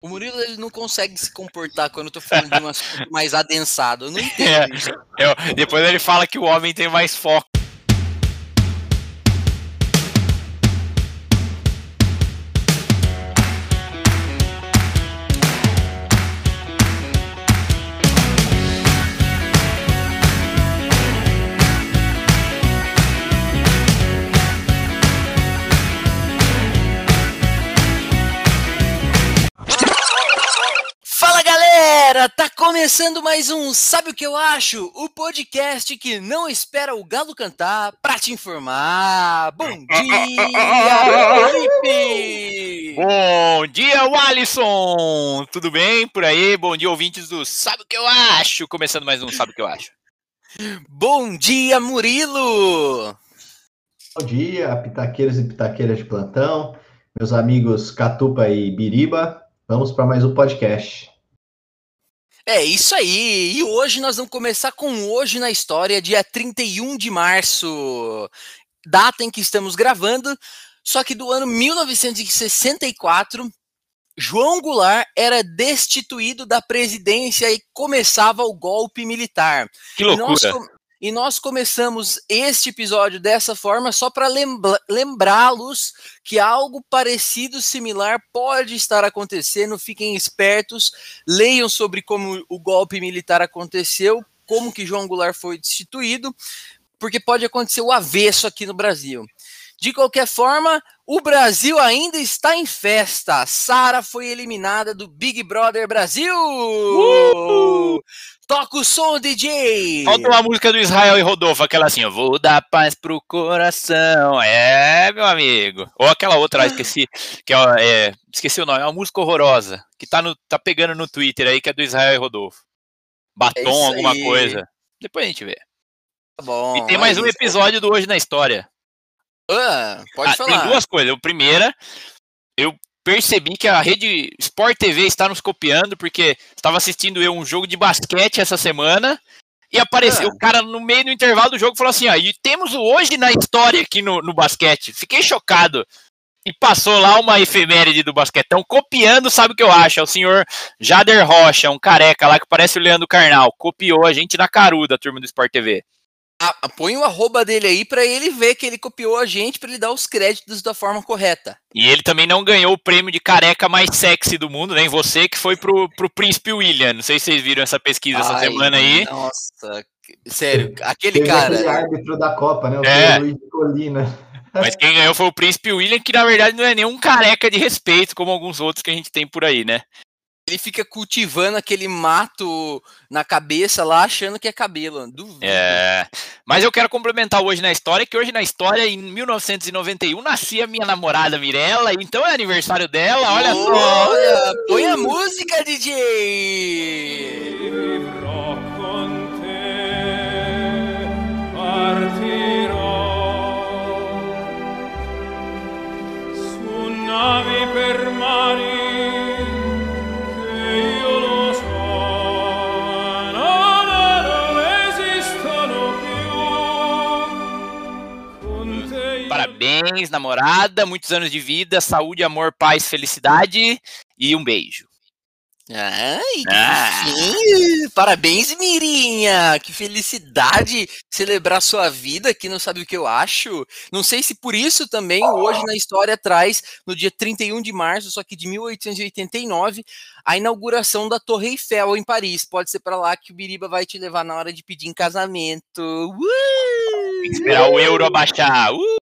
O Murilo ele não consegue se comportar quando eu tô falando de um assunto mais adensado. Eu não entendo É, eu- depois ele fala que o homem tem mais foco. Começando mais um Sabe o que eu acho? O podcast que não espera o galo cantar pra te informar. Bom dia, Felipe! Bom dia, Alisson! Tudo bem por aí? Bom dia, ouvintes do Sabe o que eu acho? Começando mais um Sabe o que eu acho. Bom dia, Murilo! Bom dia, pitaqueiros e pitaqueiras de plantão, meus amigos Catupa e Biriba. Vamos para mais um podcast. É isso aí, e hoje nós vamos começar com hoje na história, dia 31 de março, data em que estamos gravando, só que do ano 1964, João Goulart era destituído da presidência e começava o golpe militar. Que loucura! E nós começamos este episódio dessa forma só para lembrá-los que algo parecido, similar, pode estar acontecendo. Fiquem espertos, leiam sobre como o golpe militar aconteceu, como que João Goulart foi destituído, porque pode acontecer o avesso aqui no Brasil. De qualquer forma, o Brasil ainda está em festa. Sara foi eliminada do Big Brother Brasil. Toca o som, DJ! Falta uma música do Israel e Rodolfo, aquela assim, eu vou dar paz pro coração. É, meu amigo. Ou aquela outra, esqueci, que é, é, esqueci o nome, é uma música horrorosa, que tá, no, tá pegando no Twitter aí, que é do Israel e Rodolfo. É Batom, alguma aí. coisa. Depois a gente vê. Tá bom. e tem mais é um isso. episódio do Hoje na História. Ah, pode Ah, falar. Tem duas coisas. A primeira, eu percebi que a rede Sport TV está nos copiando, porque estava assistindo eu um jogo de basquete essa semana. E apareceu Ah. o cara no meio do intervalo do jogo e falou assim: ó, e temos o hoje na história aqui no, no basquete. Fiquei chocado. E passou lá uma efeméride do basquetão, copiando, sabe o que eu acho? É o senhor Jader Rocha, um careca lá que parece o Leandro Carnal. Copiou a gente na caruda, a turma do Sport TV. Põe o arroba dele aí pra ele ver que ele copiou a gente pra ele dar os créditos da forma correta. E ele também não ganhou o prêmio de careca mais sexy do mundo, nem você, que foi pro, pro Príncipe William. Não sei se vocês viram essa pesquisa essa Ai, semana aí. Nossa, sério, aquele Teve cara. aquele árbitro da Copa, né? O É. Luiz Colina. Mas quem ganhou foi o Príncipe William, que na verdade não é nenhum careca de respeito, como alguns outros que a gente tem por aí, né? Ele fica cultivando aquele mato na cabeça lá, achando que é cabelo. Duvido. É. Mas eu quero complementar hoje na história, que hoje na história, em 1991, nascia minha namorada Mirella, então é aniversário dela, olha só. Olha, põe a música, DJ! partirò su navi per mari Parabéns, namorada, muitos anos de vida, saúde, amor, paz, felicidade e um beijo. Ai, que Ah. fofinho. Parabéns, Mirinha! Que felicidade celebrar sua vida, que não sabe o que eu acho. Não sei se por isso também hoje na história traz, no dia 31 de março, só que de 1889, a inauguração da Torre Eiffel em Paris. Pode ser para lá que o Biriba vai te levar na hora de pedir em casamento. Uh! Esperar o euro abaixar. Uh!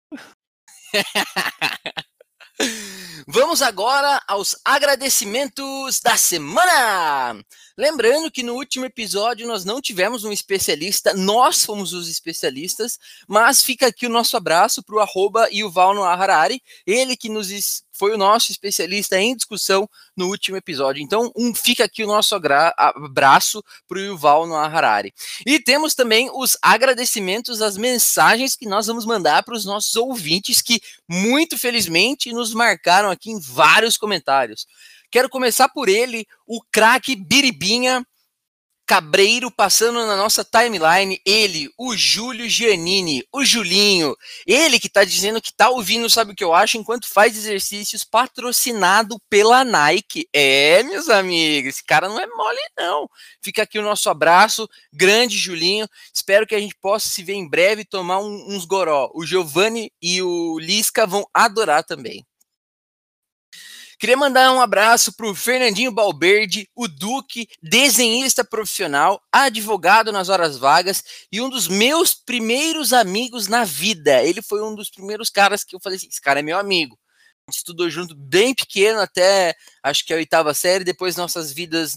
Vamos agora aos agradecimentos da semana. Lembrando que no último episódio nós não tivemos um especialista, nós fomos os especialistas, mas fica aqui o nosso abraço para o arroba Yuval Noah Harari, ele que nos foi o nosso especialista em discussão no último episódio. Então, um, fica aqui o nosso abraço para o Yuval Noah Harari. E temos também os agradecimentos, as mensagens que nós vamos mandar para os nossos ouvintes que muito felizmente nos marcaram aqui em vários comentários. Quero começar por ele, o craque Biribinha, Cabreiro passando na nossa timeline, ele, o Júlio Giannini, o Julinho, ele que tá dizendo que tá ouvindo, sabe o que eu acho, enquanto faz exercícios patrocinado pela Nike. É, meus amigos, esse cara não é mole não. Fica aqui o nosso abraço, grande Julinho. Espero que a gente possa se ver em breve e tomar um, uns goró. O Giovanni e o Lisca vão adorar também. Queria mandar um abraço para o Fernandinho Balberde, o Duque, desenhista profissional, advogado nas horas vagas e um dos meus primeiros amigos na vida. Ele foi um dos primeiros caras que eu falei assim: esse cara é meu amigo estudou junto bem pequeno até acho que a oitava série, depois nossas vidas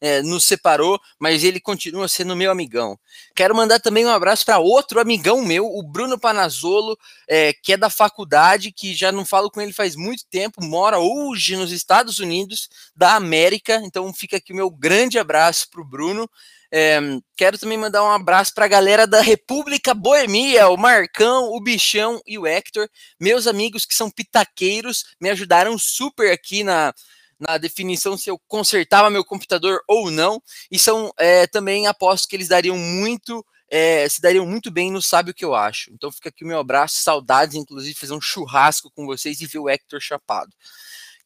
é, nos separou, mas ele continua sendo meu amigão. Quero mandar também um abraço para outro amigão meu, o Bruno Panazolo, é, que é da faculdade, que já não falo com ele faz muito tempo, mora hoje nos Estados Unidos da América, então fica aqui o meu grande abraço para o Bruno. É, quero também mandar um abraço para a galera da República Boemia, o Marcão, o Bichão e o Hector, meus amigos que são pitaqueiros, me ajudaram super aqui na, na definição se eu consertava meu computador ou não, e são é, também aposto que eles dariam muito. É, se dariam muito bem no Sabe o que eu acho. Então fica aqui o meu abraço, saudades, inclusive, fazer um churrasco com vocês e ver o Hector chapado.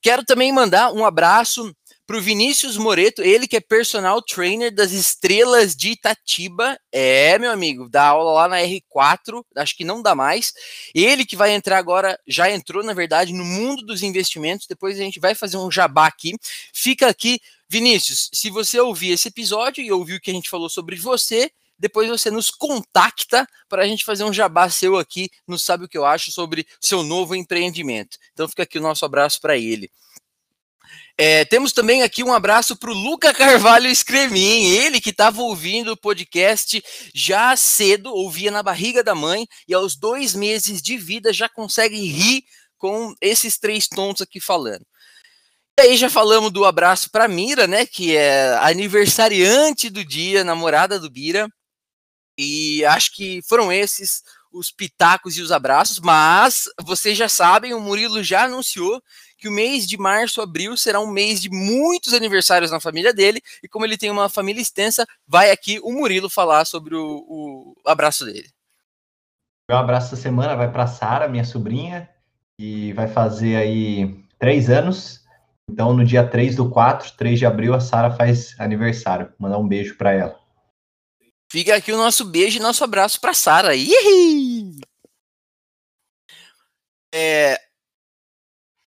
Quero também mandar um abraço para o Vinícius Moreto, ele que é personal trainer das estrelas de Itatiba. É, meu amigo, dá aula lá na R4, acho que não dá mais. Ele que vai entrar agora, já entrou, na verdade, no mundo dos investimentos. Depois a gente vai fazer um jabá aqui. Fica aqui, Vinícius, se você ouvir esse episódio e ouvir o que a gente falou sobre você, depois você nos contacta para a gente fazer um jabá seu aqui, não sabe o que eu acho sobre seu novo empreendimento. Então fica aqui o nosso abraço para ele. É, temos também aqui um abraço para o Luca Carvalho Escremin, ele que estava ouvindo o podcast já cedo, ouvia na barriga da mãe, e aos dois meses de vida já consegue rir com esses três tontos aqui falando. E aí já falamos do abraço para Mira, né, que é aniversariante do dia, namorada do Bira, e acho que foram esses os pitacos e os abraços, mas vocês já sabem, o Murilo já anunciou que o mês de março, abril será um mês de muitos aniversários na família dele, e como ele tem uma família extensa, vai aqui o Murilo falar sobre o, o abraço dele. Meu abraço da semana vai para Sara, minha sobrinha, que vai fazer aí três anos. Então, no dia 3 do 4, 3 de abril, a Sara faz aniversário. Vou mandar um beijo para ela. Fica aqui o nosso beijo e nosso abraço para Sara. É,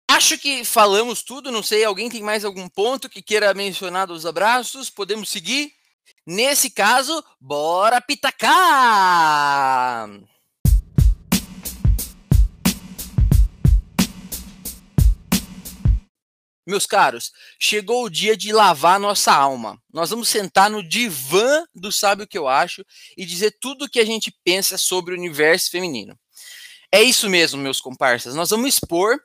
acho que falamos tudo. Não sei, alguém tem mais algum ponto que queira mencionar dos abraços? Podemos seguir? Nesse caso, bora pitacar! Meus caros, chegou o dia de lavar nossa alma. Nós vamos sentar no divã do Sabe o que eu acho e dizer tudo o que a gente pensa sobre o universo feminino. É isso mesmo, meus comparsas. Nós vamos expor,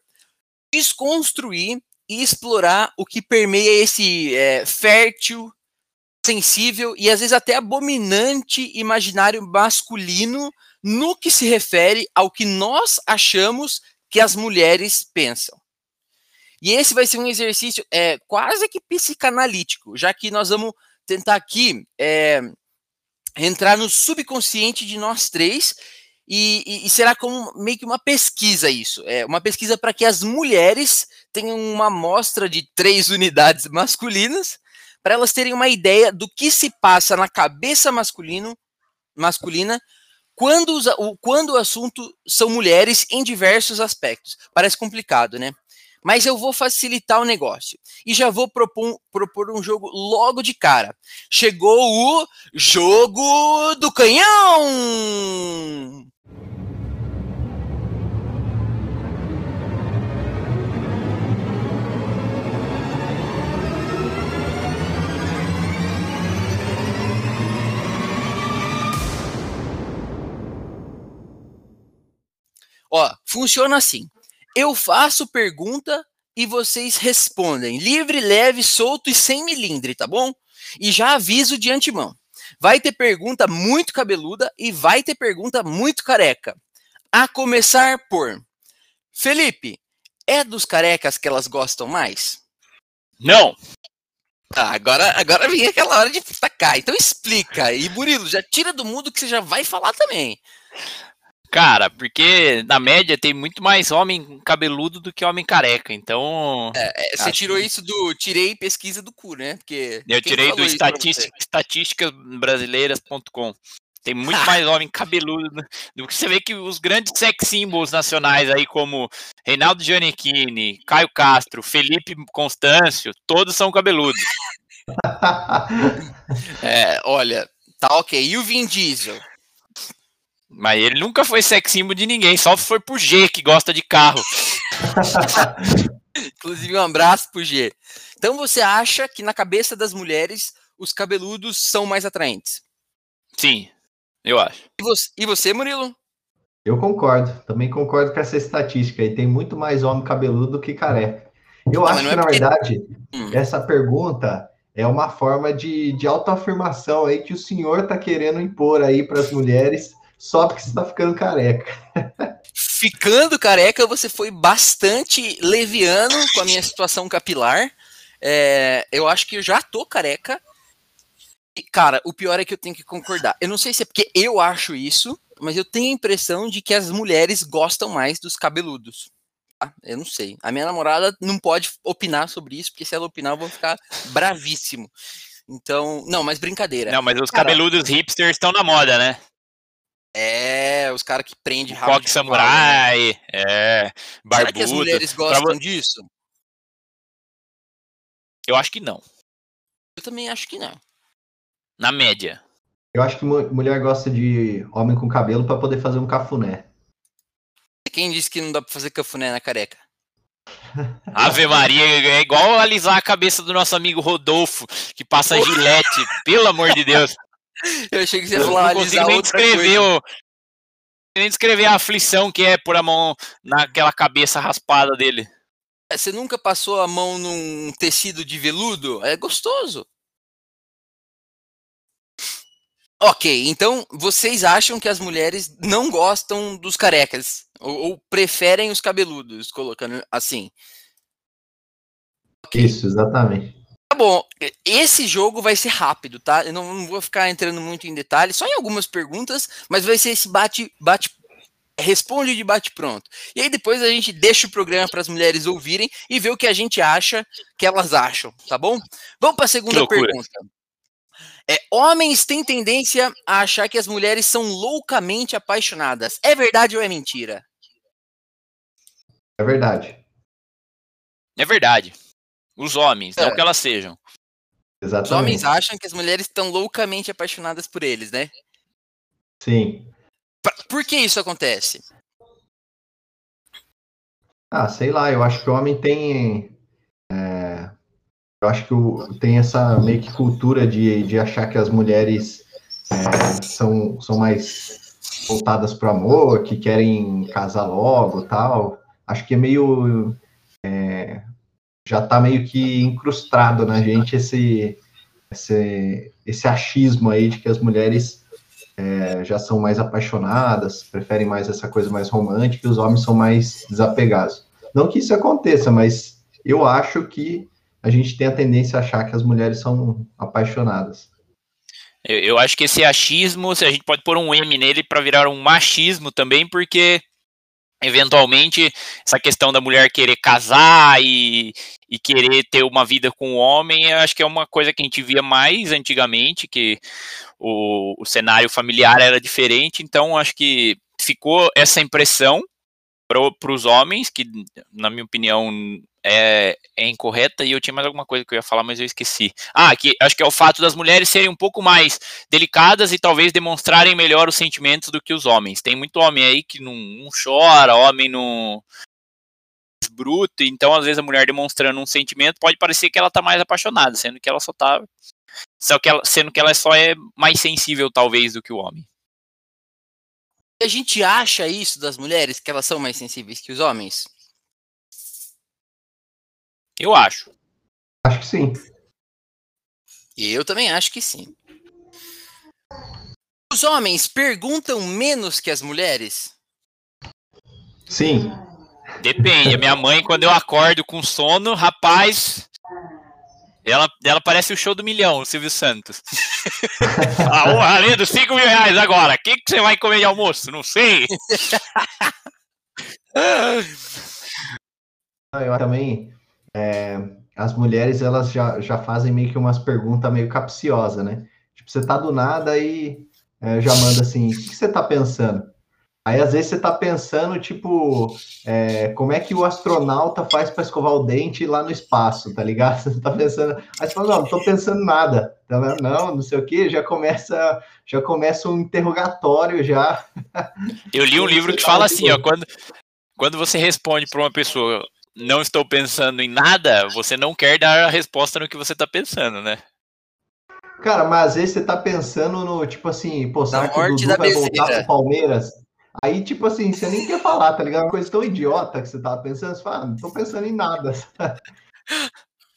desconstruir e explorar o que permeia esse é, fértil, sensível e às vezes até abominante imaginário masculino no que se refere ao que nós achamos que as mulheres pensam. E esse vai ser um exercício é, quase que psicanalítico, já que nós vamos tentar aqui é, entrar no subconsciente de nós três e, e, e, será como meio que uma pesquisa isso. É uma pesquisa para que as mulheres tenham uma amostra de três unidades masculinas, para elas terem uma ideia do que se passa na cabeça masculino, masculina quando, os, o, quando o assunto são mulheres em diversos aspectos. Parece complicado, né? mas eu vou facilitar o negócio e já vou propor, propor um jogo logo de cara. Chegou o Jogo do Canhão! Ó, funciona assim. Eu faço pergunta e vocês respondem. Livre, leve, solto e sem milindre, tá bom? E já aviso de antemão. Vai ter pergunta muito cabeluda e vai ter pergunta muito careca. A começar por Felipe, é dos carecas que elas gostam mais? Não. Ah, agora, agora vem aquela hora de tacar. Então explica. E Murilo, já tira do mundo que você já vai falar também. Cara, porque na média tem muito mais homem cabeludo do que homem careca, então. É, é, você tirou isso do. Tirei pesquisa do cu, né? Porque. Eu tirei do estatísticasbrasileiras.com. Tem muito mais homem cabeludo do que você vê que os grandes sex symbols nacionais aí, como Reinaldo Giannichini, Caio Castro, Felipe Constâncio, todos são cabeludos. é, olha, tá ok. E o Vin Diesel? Mas ele nunca foi sex symbol de ninguém, só foi pro G que gosta de carro. Inclusive, um abraço pro G. Então você acha que na cabeça das mulheres os cabeludos são mais atraentes? Sim, eu acho. E você, e você Murilo? Eu concordo, também concordo com essa estatística aí. Tem muito mais homem cabeludo do que careca. Eu Não, acho que, é na porque... verdade, hum. essa pergunta é uma forma de, de autoafirmação aí que o senhor está querendo impor aí para as mulheres só porque você está ficando careca. Ficando careca, você foi bastante leviano com a minha situação capilar. É, eu acho que eu já tô careca. E, cara, o pior é que eu tenho que concordar. Eu não sei se é porque eu acho isso, mas eu tenho a impressão de que as mulheres gostam mais dos cabeludos. Tá? Eu não sei. A minha namorada não pode opinar sobre isso, porque se ela opinar, eu vou ficar bravíssimo. Então, não, mas brincadeira. Não, mas os Cara, cabeludos hipsters estão na moda, né? É, os caras que prendem rabo Coque samurai, né? é, barbudo. Será que as mulheres gostam pra... disso? Eu acho que não. Eu também acho que não. Na média. Eu acho que mulher gosta de homem com cabelo para poder fazer um cafuné. Quem disse que não dá pra fazer cafuné na careca? Ave Maria, é igual alisar a cabeça do nosso amigo Rodolfo, que passa gilete, pelo amor de Deus. Eu achei que você ia falar não consigo nem descrever o, nem descrever a aflição que é por a mão naquela cabeça raspada dele. É, você nunca passou a mão num tecido de veludo? É gostoso. Ok, então vocês acham que as mulheres não gostam dos carecas? Ou, ou preferem os cabeludos, colocando assim? Okay. Isso, exatamente. Tá bom, esse jogo vai ser rápido, tá? Eu não, não, vou ficar entrando muito em detalhes, só em algumas perguntas, mas vai ser esse bate, bate responde de bate pronto. E aí depois a gente deixa o programa para as mulheres ouvirem e ver o que a gente acha que elas acham, tá bom? Vamos para a segunda pergunta. É, homens têm tendência a achar que as mulheres são loucamente apaixonadas. É verdade ou é mentira? É verdade. É verdade. Os homens, é. não que elas sejam. Exatamente. Os homens acham que as mulheres estão loucamente apaixonadas por eles, né? Sim. Por que isso acontece? Ah, sei lá, eu acho que o homem tem. É, eu acho que o, tem essa meio que cultura de, de achar que as mulheres é, são, são mais voltadas para o amor, que querem casar logo tal. Acho que é meio. É, já está meio que incrustado na gente esse, esse, esse achismo aí de que as mulheres é, já são mais apaixonadas, preferem mais essa coisa mais romântica e os homens são mais desapegados. Não que isso aconteça, mas eu acho que a gente tem a tendência a achar que as mulheres são apaixonadas. Eu, eu acho que esse achismo, a gente pode pôr um M nele para virar um machismo também, porque eventualmente essa questão da mulher querer casar e, e querer ter uma vida com o homem, eu acho que é uma coisa que a gente via mais antigamente, que o, o cenário familiar era diferente, então acho que ficou essa impressão para os homens, que na minha opinião é, é, incorreta, e eu tinha mais alguma coisa que eu ia falar, mas eu esqueci. Ah, que acho que é o fato das mulheres serem um pouco mais delicadas e talvez demonstrarem melhor os sentimentos do que os homens. Tem muito homem aí que não, não chora, homem não bruto, então às vezes a mulher demonstrando um sentimento pode parecer que ela tá mais apaixonada, sendo que ela só tá só que ela, sendo que ela só é mais sensível talvez do que o homem. A gente acha isso das mulheres que elas são mais sensíveis que os homens? Eu acho. Acho que sim. Eu também acho que sim. Os homens perguntam menos que as mulheres? Sim. Depende. A minha mãe, quando eu acordo com sono, rapaz. Ela, ela parece o show do milhão, o Silvio Santos. ah, além dos 5 mil reais agora, o que, que você vai comer de almoço? Não sei. Eu também, é, as mulheres, elas já, já fazem meio que umas perguntas meio capciosas, né? Tipo, você tá do nada e é, já manda assim, o que você tá pensando? Aí às vezes você tá pensando, tipo, é, como é que o astronauta faz para escovar o dente lá no espaço, tá ligado? Você tá pensando, aí você fala, não, não tô pensando nada, tá vendo? Não, não sei o que, já começa, já começa um interrogatório já. Eu li um livro que fala assim, ó, quando, quando você responde para uma pessoa, não estou pensando em nada, você não quer dar a resposta no que você tá pensando, né? Cara, mas às vezes você tá pensando no, tipo assim, pô, será que o Dudu da vai voltar Bezerra. pro Palmeiras? Aí, tipo assim, você nem quer falar, tá ligado? Uma coisa tão idiota que você tava pensando, você fala, ah, não tô pensando em nada.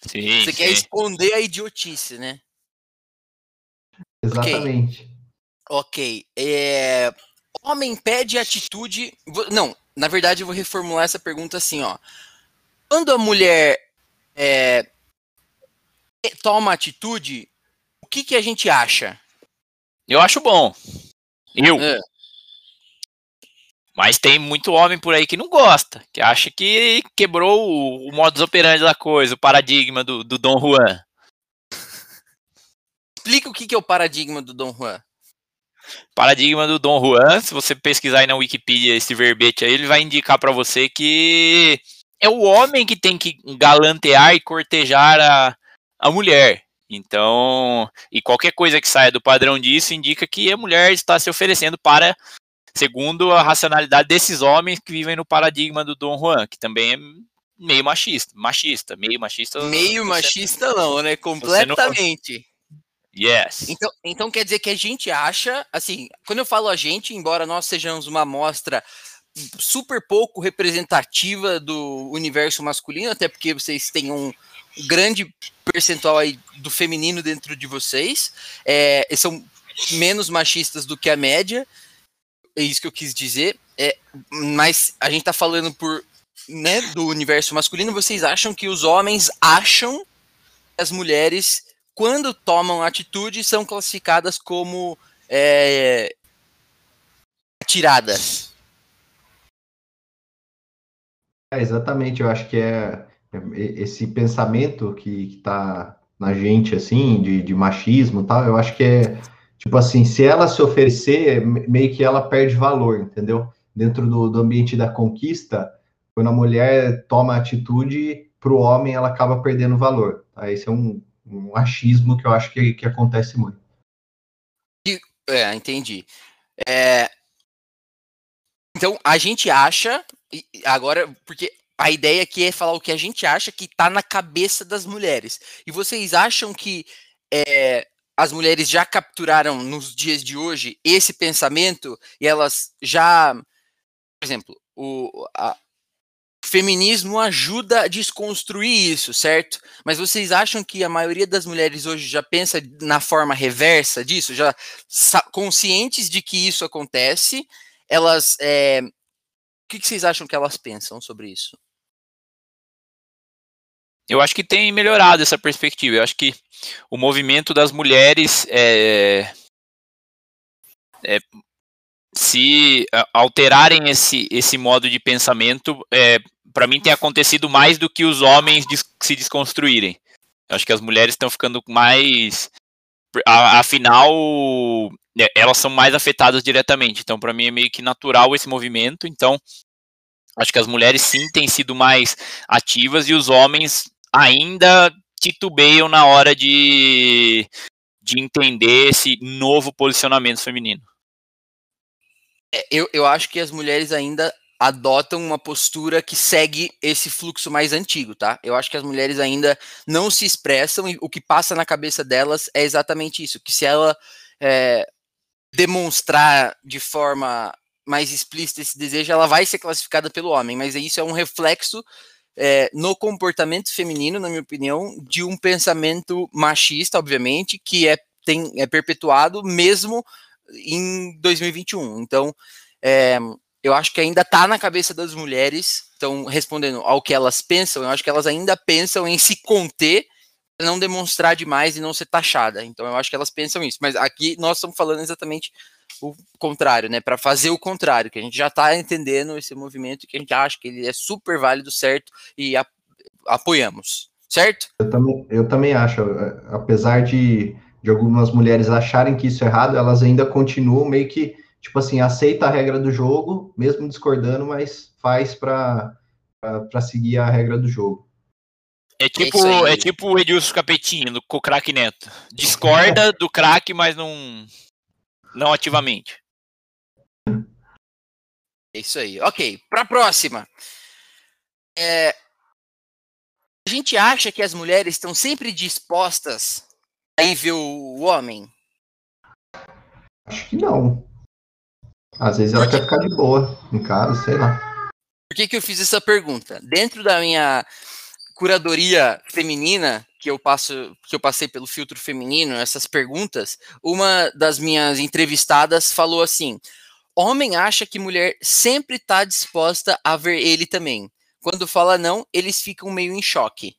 Sim, Você quer sim. esconder a idiotice, né? Exatamente. Ok. É, Homem pede atitude. Não, na verdade eu vou reformular essa pergunta assim, ó. Quando a mulher é, toma atitude, o que, que a gente acha? Eu acho bom. Eu. É. Mas tem muito homem por aí que não gosta, que acha que quebrou o, o modus operandi da coisa, o paradigma do, do Dom Juan. Explica o que, que é o paradigma do Dom Juan. Paradigma do Dom Juan, se você pesquisar aí na Wikipedia esse verbete aí, ele vai indicar pra você que é o homem que tem que galantear e cortejar a, a mulher. Então, e qualquer coisa que saia do padrão disso indica que a mulher está se oferecendo para, segundo a racionalidade desses homens que vivem no paradigma do Dom Juan, que também é meio machista, machista, meio machista. Meio você- machista não, né? Completamente. Yes. Então, então quer dizer que a gente acha, assim, quando eu falo a gente, embora nós sejamos uma amostra super pouco representativa do universo masculino, até porque vocês têm um grande percentual aí do feminino dentro de vocês, é, são menos machistas do que a média, é isso que eu quis dizer, é, mas a gente tá falando por, né, do universo masculino, vocês acham que os homens acham que as mulheres quando tomam atitude, são classificadas como é, atiradas. É, exatamente, eu acho que é, é esse pensamento que, está na gente, assim, de, de machismo tal, eu acho que é, tipo assim, se ela se oferecer, me- meio que ela perde valor, entendeu? Dentro do, do ambiente da conquista, quando a mulher toma atitude, para o homem ela acaba perdendo valor. Tá? Esse é um, um achismo que eu acho que, que acontece muito. É, entendi. É, então, a gente acha, agora, porque a ideia aqui é falar o que a gente acha que tá na cabeça das mulheres. E vocês acham que é, as mulheres já capturaram nos dias de hoje esse pensamento e elas já, por exemplo, o a- feminismo ajuda a desconstruir isso, certo? Mas vocês acham que a maioria das mulheres hoje já pensa na forma reversa disso, já conscientes de que isso acontece, elas, é, que, que vocês acham que elas pensam sobre isso? Eu acho que tem melhorado essa perspectiva. Eu acho que o movimento das mulheres é, é, se a- alterarem esse, esse modo de pensamento, é, para mim tem acontecido mais do que os homens se desconstruírem. Eu acho que as mulheres estão ficando mais. Afinal, é, elas são mais afetadas diretamente. Então, para mim, é meio que natural esse movimento. Então, acho que as mulheres sim têm sido mais ativas e os homens ainda titubeiam na hora de, de entender esse novo posicionamento feminino. É, Eu, eu acho que as mulheres ainda adotam uma postura que segue esse fluxo mais antigo, tá? Eu acho que as mulheres ainda não se expressam e o que passa na cabeça delas é exatamente isso, que se ela é, demonstrar de forma mais explícita esse desejo, ela vai ser classificada pelo homem, mas isso é um reflexo é, no comportamento feminino, na minha opinião, de um pensamento machista, obviamente, que é, tem, é perpetuado mesmo em 2021. Então, é, eu acho que ainda está na cabeça das mulheres, então, respondendo ao que elas pensam, eu acho que elas ainda pensam em se conter não demonstrar demais e não ser taxada. Então eu acho que elas pensam isso. Mas aqui nós estamos falando exatamente o contrário, né? Para fazer o contrário, que a gente já está entendendo esse movimento que a gente acha que ele é super válido, certo? E a, apoiamos, certo? Eu também, eu também acho, é, apesar de, de algumas mulheres acharem que isso é errado, elas ainda continuam meio que, tipo assim, aceita a regra do jogo, mesmo discordando, mas faz para seguir a regra do jogo. É tipo, é, é tipo o Edilson Capetinho com o craque Neto. Discorda do craque, mas não, não ativamente. É isso aí. Ok, para a próxima. É, a gente acha que as mulheres estão sempre dispostas a ir ver o homem? Acho que não. Às vezes ela quer ficar de boa em casa, sei lá. Por que, que eu fiz essa pergunta? Dentro da minha curadoria feminina que eu passo, que eu passei pelo filtro feminino, essas perguntas, uma das minhas entrevistadas falou assim: homem acha que mulher sempre está disposta a ver ele também. Quando fala não, eles ficam meio em choque.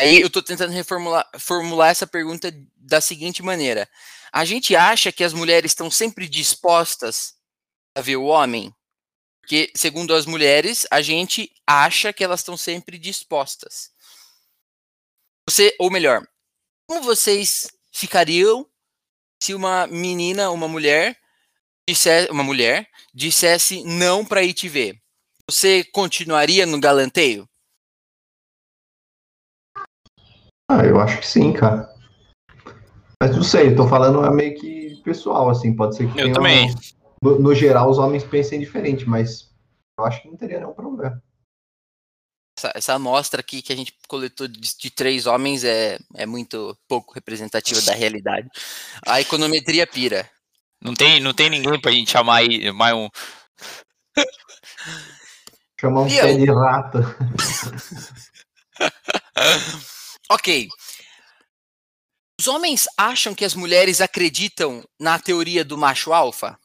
Aí eu estou tentando reformular formular essa pergunta da seguinte maneira: a gente acha que as mulheres estão sempre dispostas a ver o homem? Porque, segundo as mulheres, a gente acha que elas estão sempre dispostas. Você, ou melhor, como vocês ficariam se uma menina, uma mulher, dissesse, uma mulher dissesse não para ir te ver? Você continuaria no galanteio? Ah, eu acho que sim, cara. Mas não sei, eu tô falando é meio que pessoal, assim, pode ser que Eu também. Um no, no, geral, os homens pensem diferente, mas eu acho que não teria nenhum problema. Essa, essa amostra aqui que a gente coletou de, de, três homens é, é muito pouco representativa da realidade. A econometria pira. Não tem, não tem ninguém pra gente chamar aí mais um. Chamar um pé de rata. ok. Os homens acham que as mulheres acreditam na teoria do macho alfa?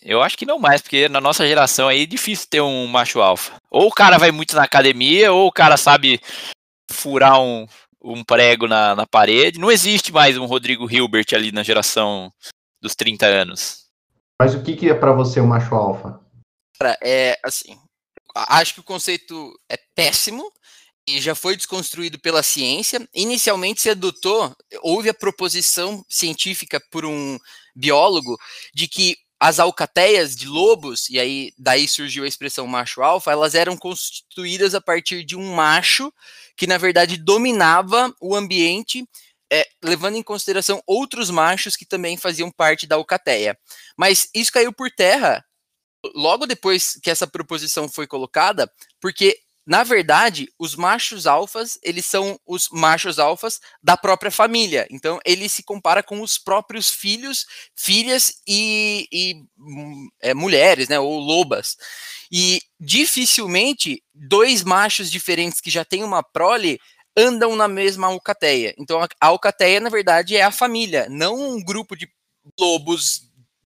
Eu acho que não mais, porque na nossa geração aí é difícil ter um macho alfa. Ou o cara vai muito na academia, ou o cara sabe furar um, um prego na, na parede. Não existe mais um Rodrigo Hilbert ali na geração dos 30 anos. Mas o que, que é para você o um macho alfa? Cara, é assim. Acho que o conceito é péssimo já foi desconstruído pela ciência. Inicialmente se adotou, houve a proposição científica por um biólogo de que as alcateias de lobos, e aí daí surgiu a expressão macho alfa, elas eram constituídas a partir de um macho que na verdade dominava o ambiente, é, levando em consideração outros machos que também faziam parte da alcateia. Mas isso caiu por terra logo depois que essa proposição foi colocada, porque na verdade, os machos alfas, eles são os machos alfas da própria família. Então, ele se compara com os próprios filhos, filhas e, e é, mulheres, né, ou lobas. E dificilmente dois machos diferentes que já têm uma prole andam na mesma alcateia. Então, a alcateia, na verdade, é a família, não um grupo de lobos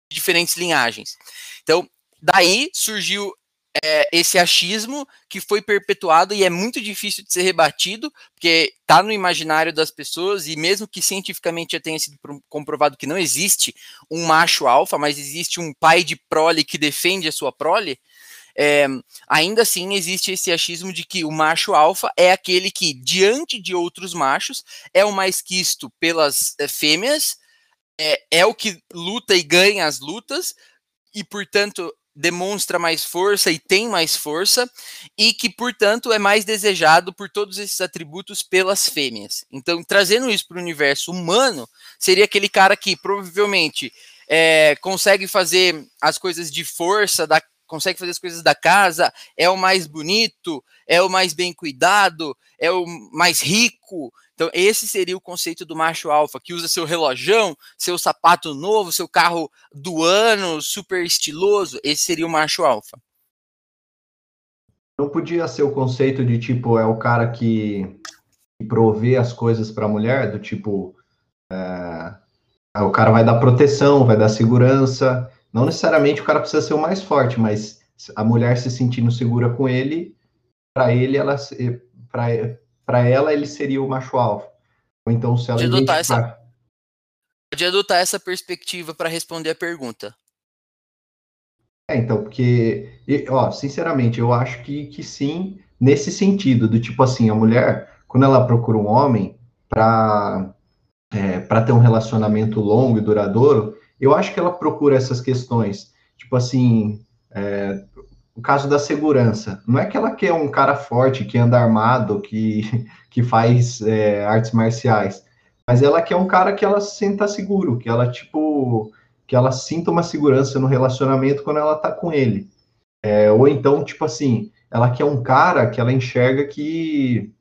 de diferentes linhagens. Então, daí surgiu é, esse achismo que foi perpetuado e é muito difícil de ser rebatido, porque está no imaginário das pessoas, e mesmo que cientificamente já tenha sido comprovado que não existe um macho alfa, mas existe um pai de prole que defende a sua prole, é, ainda assim existe esse achismo de que o macho alfa é aquele que, diante de outros machos, é o mais quisto pelas é, fêmeas, é, é o que luta e ganha as lutas, e, portanto, demonstra mais força e tem mais força, e que, portanto, é mais desejado por todos esses atributos pelas fêmeas. Então, trazendo isso para o universo humano, seria aquele cara que provavelmente é, consegue fazer as coisas de força da consegue fazer as coisas da casa, é o mais bonito, é o mais bem cuidado, é o mais rico. Então, esse seria o conceito do macho alfa, que usa seu relojão, seu sapato novo, seu carro do ano, super estiloso. Esse seria o macho alfa. Não podia ser o conceito de tipo, é o cara que, provê as coisas para a mulher, do tipo, é, o cara vai dar proteção, vai dar segurança, não necessariamente o cara precisa ser o mais forte, mas a mulher se sentindo segura com ele, para ele, ela para ela ele seria o macho alfa. Ou então se ela Pode adotar essa, pode adotar essa perspectiva para responder a pergunta. É, então, porque, ó, sinceramente, eu acho que, que sim, nesse sentido, do tipo assim, a mulher, quando ela procura um homem para é, para ter um relacionamento longo e duradouro, eu acho que ela procura essas questões, tipo assim, é, o caso da segurança, não é que ela quer um cara forte, que anda armado, que, que faz é, artes marciais, mas ela quer um cara que ela se sinta seguro, que ela, tipo, que ela sinta uma segurança no relacionamento quando ela tá com ele. É, ou então, tipo assim, ela quer um cara que ela enxerga que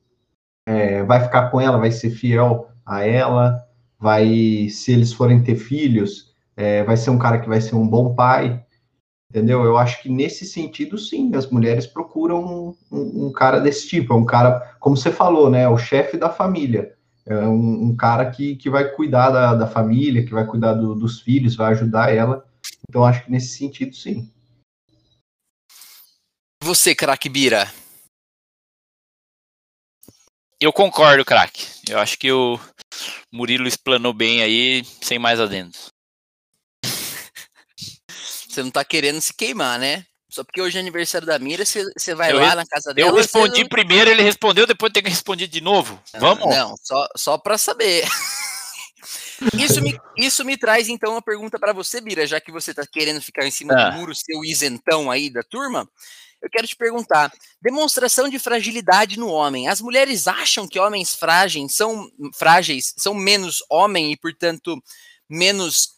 é, vai ficar com ela, vai ser fiel a ela, vai, se eles forem ter filhos, é, vai ser um cara que vai ser um bom pai, entendeu? Eu acho que nesse sentido, sim, as mulheres procuram um, um- um cara desse tipo, é um cara, como você falou, né, o chefe da família, é um, um cara que, que vai cuidar da, da família, que vai cuidar do- dos filhos, vai ajudar ela, então acho que nesse sentido, sim. Você, craque Bira. Eu concordo, craque. Eu acho que o Murilo explanou bem aí, sem mais adendos. Você não tá querendo se queimar, né? Só porque hoje é aniversário da Mira, você vai Eu lá na casa dela. Eu respondi não- primeiro, ele respondeu, depois tem que responder de novo. Vamos? Não, só, só para saber. Isso me, isso me traz então uma pergunta para você, Bira, já que você tá querendo ficar em cima Ah. do muro, seu isentão aí da turma. Eu quero te perguntar: demonstração de fragilidade no homem. As mulheres acham que homens frágeis são frágeis, são menos homem e, portanto, menos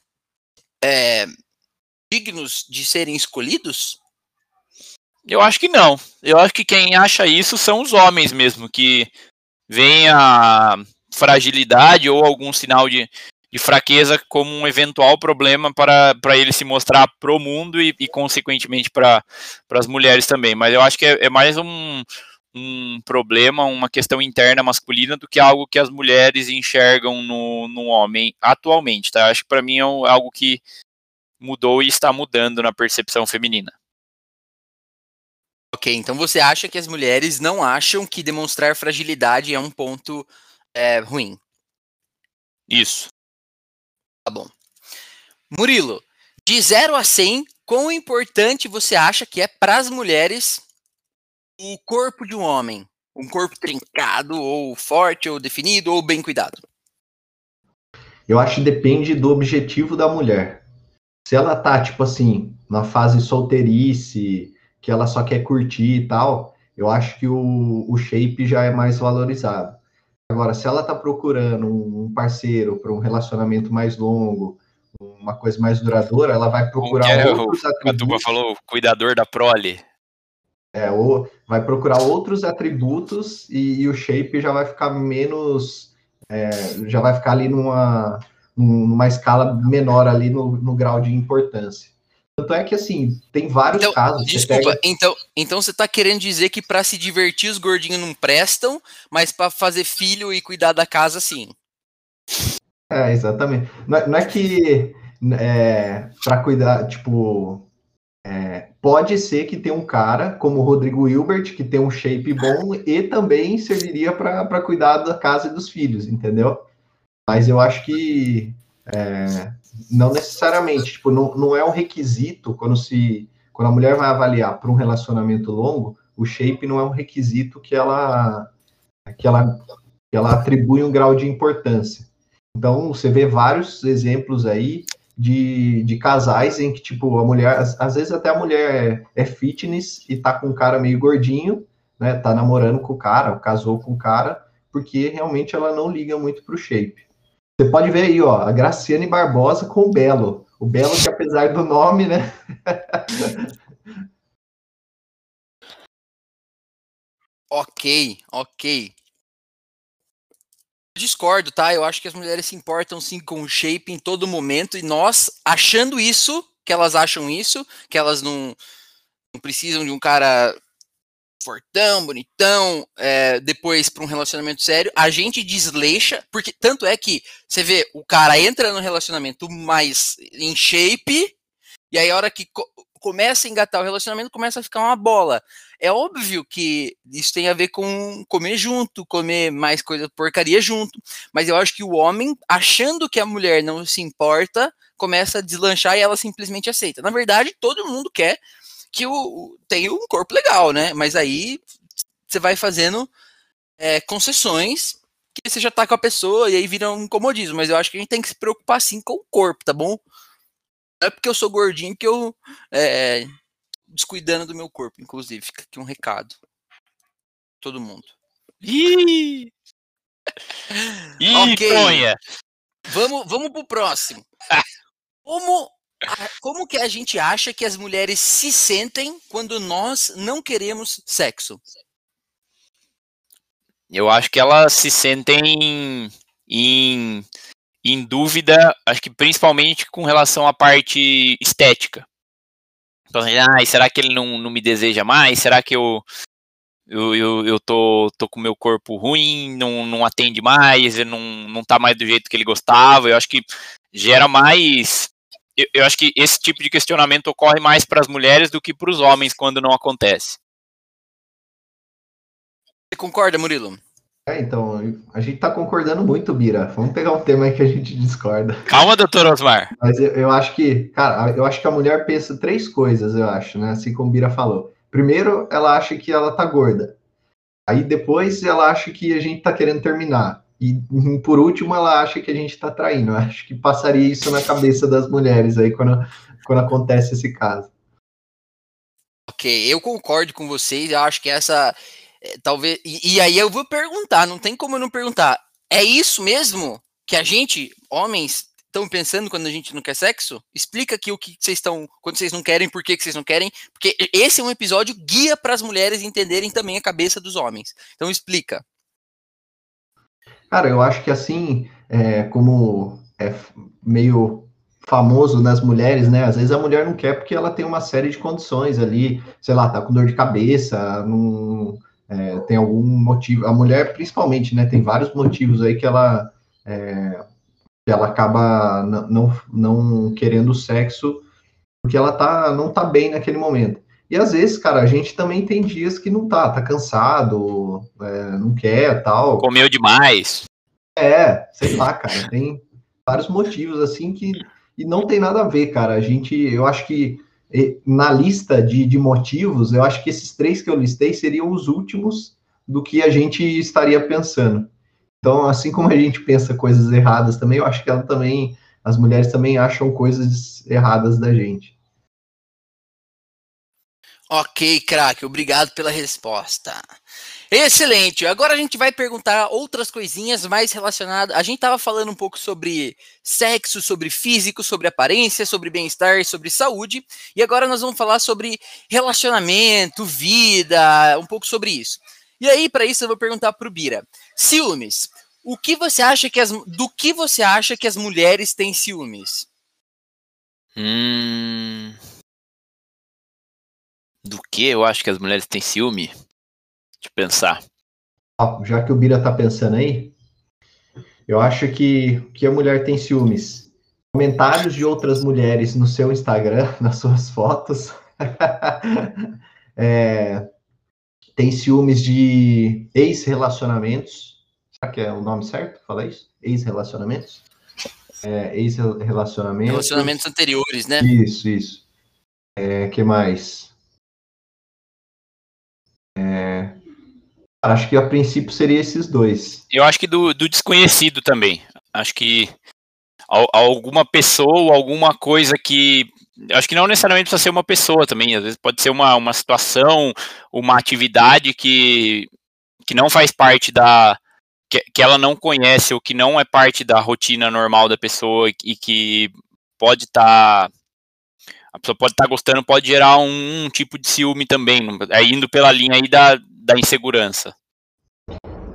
é, dignos de serem escolhidos? Eu acho que não. Eu acho que quem acha isso são os homens mesmo, que veem a fragilidade ou algum sinal de, de fraqueza como um eventual problema para, para ele se mostrar pro mundo e, e consequentemente, para as mulheres também. Mas eu acho que é, é mais um, um problema, uma questão interna masculina do que algo que as mulheres enxergam no, no homem atualmente, tá? Acho que para mim é algo que mudou e está mudando na percepção feminina. Ok, então você acha que as mulheres não acham que demonstrar fragilidade é um ponto é, ruim? Isso. Tá bom. Murilo, de 0 a 100, quão importante você acha que é para as mulheres o corpo de um homem? Um corpo trincado, ou forte, ou definido, ou bem cuidado? Eu acho que depende do objetivo da mulher. Se ela tá, tipo assim, na fase solteirice, que ela só quer curtir e tal, eu acho que o, o shape já é mais valorizado. Agora, se ela tá procurando um parceiro para um relacionamento mais longo, uma coisa mais duradoura, ela vai procurar era o- outros A Tuba atributos. falou cuidador da prole. É, ou vai procurar outros atributos e, e o shape já vai ficar menos. é, já vai ficar ali numa, numa escala menor ali no, no grau de importância. Tanto é que, assim, tem vários Então, casos. Desculpa, pega- então, então você tá querendo dizer que para se divertir os gordinhos não prestam, mas para fazer filho e cuidar da casa, sim. É, exatamente. Não é, não é que é, para cuidar, tipo, é, pode ser que tenha um cara como o Rodrigo Hilbert, que tem um shape bom e também serviria para cuidar da casa e dos filhos, entendeu? Mas eu acho que é, não necessariamente, tipo, não, não é um requisito quando se quando a mulher vai avaliar para um relacionamento longo, o shape não é um requisito que ela que ela que ela atribui um grau de importância. Então, você vê vários exemplos aí de, de casais em que, tipo, a mulher, às, vezes até a mulher é, é fitness e tá com um cara meio gordinho, né? Tá namorando com o cara, casou com o cara, porque realmente ela não liga muito pro shape. Você pode ver aí, ó, a Graciane Barbosa com o Belo. O Belo, que apesar do nome, né? Ok, ok. Discordo, tá? Eu acho que as mulheres se importam sim com o shape em todo momento e nós, achando isso, que elas acham isso, que elas não, não precisam de um cara fortão, bonitão, é, depois para um relacionamento sério, a gente desleixa, porque tanto é que você vê, o cara entra no relacionamento mais em shape, e aí a hora que co- começa a engatar o relacionamento, começa a ficar uma bola. É óbvio que isso tem a ver com comer junto, comer mais coisa porcaria junto, mas eu acho que o homem, achando que a mulher não se importa, começa a deslanchar e ela simplesmente aceita. Na verdade, todo mundo quer que o tenha um corpo legal, né? Mas aí você vai fazendo é, concessões que você já tá com a pessoa e aí vira um comodismo. Mas eu acho que a gente tem que se preocupar sim com o corpo, tá bom? Não é porque eu sou gordinho que eu é, descuidando do meu corpo, inclusive. Fica aqui um recado. Todo mundo. Ih! Ih, Ok. Conha! Vamos, vamos pro próximo. Como, como que a gente acha que as mulheres se sentem quando nós não queremos sexo? Eu acho que elas se sentem em, em dúvida, acho que principalmente com relação à parte estética. Então, "Ai, será que ele não, não me deseja mais? Será que eu, eu, eu, eu tô, tô com meu corpo ruim, não, não atende mais, não, não tá mais do jeito que ele gostava? Eu acho que gera mais. Eu, eu acho que esse tipo de questionamento ocorre mais para as mulheres do que para os homens quando não acontece. Você concorda, Murilo? É, então, a gente tá concordando muito, Bira. Vamos pegar um tema aí que a gente discorda. Calma, doutor Osmar. Mas eu, eu acho que, cara, eu acho que a mulher pensa três coisas, eu acho, né? Assim como o Bira falou. Primeiro, ela acha que ela tá gorda. Aí depois ela acha que a gente tá querendo terminar. E por último, ela acha que a gente tá traindo. Eu acho que passaria isso na cabeça das mulheres aí quando, quando acontece esse caso. Ok, eu concordo com vocês. Eu acho que essa. é, talvez. E, e aí eu vou perguntar, não tem como eu não perguntar. É isso mesmo que a gente, homens, estão pensando quando a gente não quer sexo? Explica aqui o que vocês estão. Quando vocês não querem, por que que vocês não querem. Porque esse é um episódio guia para as mulheres entenderem também a cabeça dos homens. Então explica. Cara, eu acho que assim, é, como é meio famoso nas mulheres, né? Às vezes a mulher não quer porque ela tem uma série de condições ali, sei lá, tá com dor de cabeça, não, é, tem algum motivo. A mulher, principalmente, né? Tem vários motivos aí que ela, é, que ela acaba n- não, não querendo sexo porque ela tá, não tá bem naquele momento. E às vezes, cara, a gente também tem dias que não tá, tá cansado, é, não quer, tal. Comeu demais. É, sei lá, cara, tem vários motivos assim que e não tem nada a ver, cara. A gente, eu acho que na lista de, de motivos, eu acho que esses três que eu listei seriam os últimos do que a gente estaria pensando. Então, assim como a gente pensa coisas erradas também, eu acho que ela também, as mulheres também acham coisas erradas da gente. Ok, craque, obrigado pela resposta. Excelente. Agora a gente vai perguntar outras coisinhas mais relacionadas. A gente estava falando um pouco sobre sexo, sobre físico, sobre aparência, sobre bem-estar, sobre saúde. E agora nós vamos falar sobre relacionamento, vida, um pouco sobre isso. E aí, para isso, eu vou perguntar para o Bira: ciúmes. O que você acha que as, do que você acha que as mulheres têm ciúmes? Hum... Do que eu acho que as mulheres têm ciúme? Eu pensar. Ó, já que o Bira tá pensando aí, eu acho que, que a mulher tem ciúmes. Comentários de outras mulheres no seu Instagram, nas suas fotos. É, tem ciúmes de ex-relacionamentos. Será que é o nome certo? Fala isso? Ex-relacionamentos? É, ex-relacionamentos. Relacionamentos anteriores, né? Isso, isso. É, que mais? Acho que a princípio seria esses dois. Eu acho que do, do desconhecido também. Acho que al- alguma pessoa alguma coisa que. Acho que não necessariamente precisa ser uma pessoa também. Às vezes pode ser uma, uma situação, uma atividade que, que não faz parte da. Que, que ela não conhece ou que não é parte da rotina normal da pessoa e, que pode estar. a pessoa pode estar gostando, pode gerar um, um tipo de ciúme também, é indo pela linha aí da, da insegurança.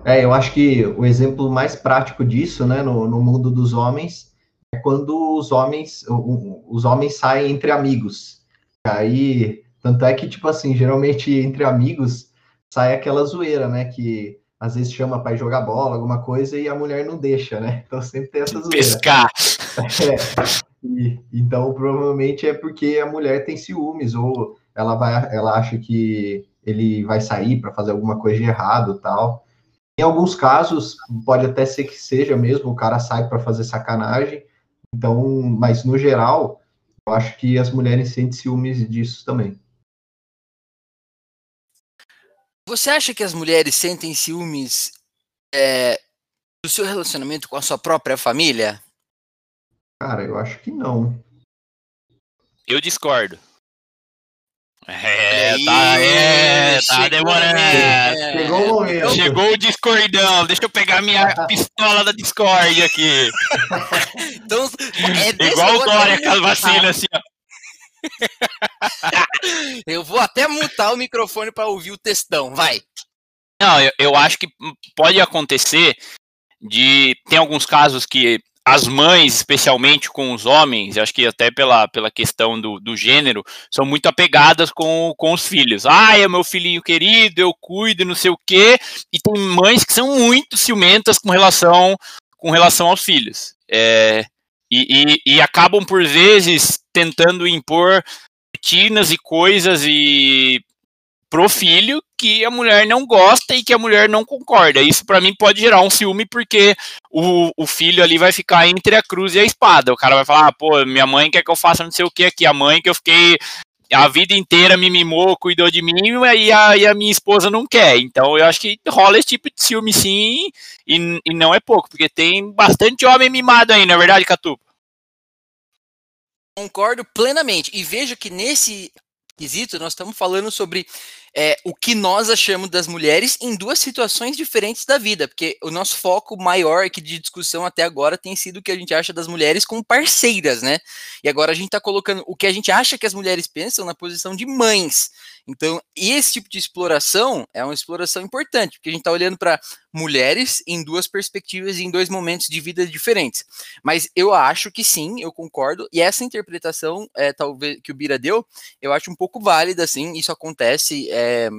É, eu acho que o exemplo mais prático disso, né, no, no mundo dos homens, é quando os homens, os homens saem entre amigos. Aí, tanto é que, tipo assim, geralmente entre amigos sai aquela zoeira, né, que às vezes chama para jogar bola, alguma coisa, e a mulher não deixa, né? Então sempre tem essa zoeira. Pescar. É. E, então, provavelmente é porque a mulher tem ciúmes, ou ela, vai, ela acha que ele vai sair para fazer alguma coisa de errado tal. Em alguns casos, pode até ser que seja mesmo, o cara sai para fazer sacanagem. Então, mas no geral, eu acho que as mulheres sentem ciúmes disso também. Você acha que as mulheres sentem ciúmes é, do seu relacionamento com a sua própria família? Cara, eu acho que não. Eu discordo. É, tá, é, tá demorando. né? Chegou o momento. Chegou o discordão. Deixa eu pegar minha pistola da Discord aqui. Então, é Igual o Dória com as mutar. vacinas, assim, ó. Eu vou até mutar o microfone para ouvir o textão, vai. Não, eu, eu acho que pode acontecer de. Tem alguns casos que as mães, especialmente com os homens, acho que até pela, pela questão do, do gênero, são muito apegadas com, com os filhos. Ah, é meu filhinho querido, eu cuido, não sei o quê. E tem mães que são muito ciumentas com relação, com relação aos filhos. É, e, e, e acabam, por vezes, tentando impor rotinas e coisas e pro filho que a mulher não gosta e que a mulher não concorda. Isso para mim pode gerar um ciúme porque o, o filho ali vai ficar entre a cruz e a espada. O cara vai falar, ah, pô, minha mãe quer que eu faça não sei o que aqui, a mãe que eu fiquei a vida inteira me mimou, cuidou de mim e a, e a minha esposa não quer. Então eu acho que rola esse tipo de ciúme sim e, e não é pouco, porque tem bastante homem mimado aí, não é verdade, Catu? Concordo plenamente. E veja que nesse quesito nós estamos falando sobre é, o que nós achamos das mulheres em duas situações diferentes da vida, porque o nosso foco maior aqui de discussão até agora tem sido o que a gente acha das mulheres como parceiras, né? E agora a gente está colocando o que a gente acha que as mulheres pensam na posição de mães. Então, esse tipo de exploração é uma exploração importante, porque a gente está olhando para mulheres em duas perspectivas e em dois momentos de vida diferentes. Mas eu acho que sim, eu concordo, e essa interpretação, é, talvez que o Bira deu, eu acho um pouco válida, sim, isso acontece, é,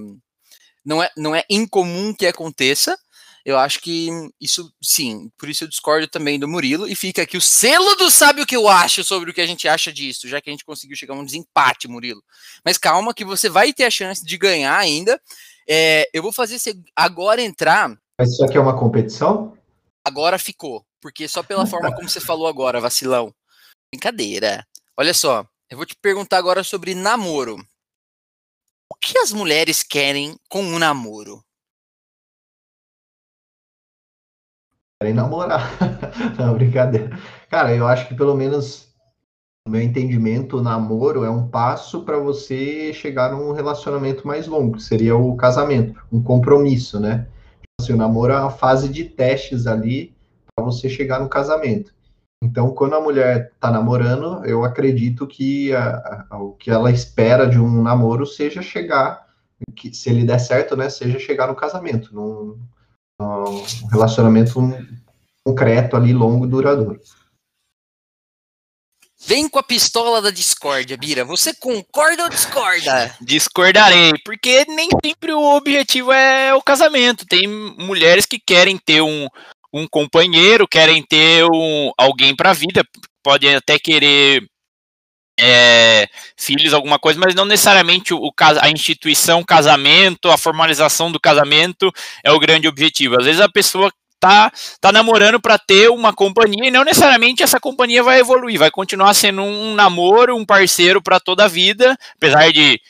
não, é, não é incomum que aconteça, eu acho que isso, sim, por isso eu discordo também do Murilo, e fica aqui o selo do sabe o que eu acho sobre o que a gente acha disso, já que a gente conseguiu chegar a um desempate, Murilo. Mas calma que você vai ter a chance de ganhar ainda, é, eu vou fazer você agora entrar Mas isso aqui é uma competição? Agora ficou, porque só pela forma como você falou agora, vacilão. Brincadeira. Olha só, eu vou te perguntar agora sobre namoro. O que as mulheres querem com um namoro? Querem namorar. Não, brincadeira. Cara, eu acho que pelo menos no meu entendimento, o namoro é um passo para você chegar num relacionamento mais longo, que seria o casamento, um compromisso, né? Assim, o namoro é uma fase de testes ali para você chegar no casamento. Então, quando a mulher está namorando, eu acredito que a- a- o que ela espera de um namoro seja chegar, que se ele der certo, né, seja chegar no casamento, num, num relacionamento concreto ali, longo e duradouro. Vem com a pistola da discórdia, Bira. Você concorda ou discorda? Discordarei, porque nem sempre o objetivo é o casamento. Tem mulheres que querem ter um, um companheiro, querem ter um, alguém para a vida, podem até querer é, filhos, alguma coisa, mas não necessariamente o, a instituição casamento, a formalização do casamento é o grande objetivo. Às vezes a pessoa tá, tá namorando para ter uma companhia e não necessariamente essa companhia vai evoluir, vai continuar sendo um namoro, um parceiro para toda a vida, apesar de,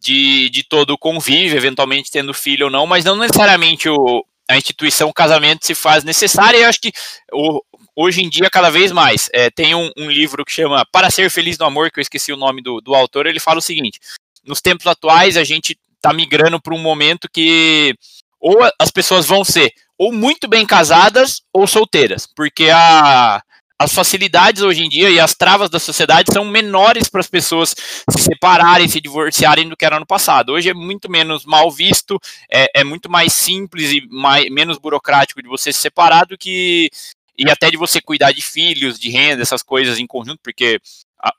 de, de todo o convívio, eventualmente tendo filho ou não, mas não necessariamente o, a instituição o casamento se faz necessária. E eu acho que o, hoje em dia, cada vez mais, é, tem um, um livro que chama Para Ser Feliz no Amor, que eu esqueci o nome do, do autor, ele fala o seguinte: nos tempos atuais, a gente está migrando para um momento que ou as pessoas vão ser ou muito bem casadas ou solteiras, porque a, as facilidades hoje em dia e as travas da sociedade são menores para as pessoas se separarem, se divorciarem do que era no passado. Hoje é muito menos mal visto, é, é muito mais simples e mais, menos burocrático de você se separar do que e até de você cuidar de filhos, de renda, essas coisas em conjunto, porque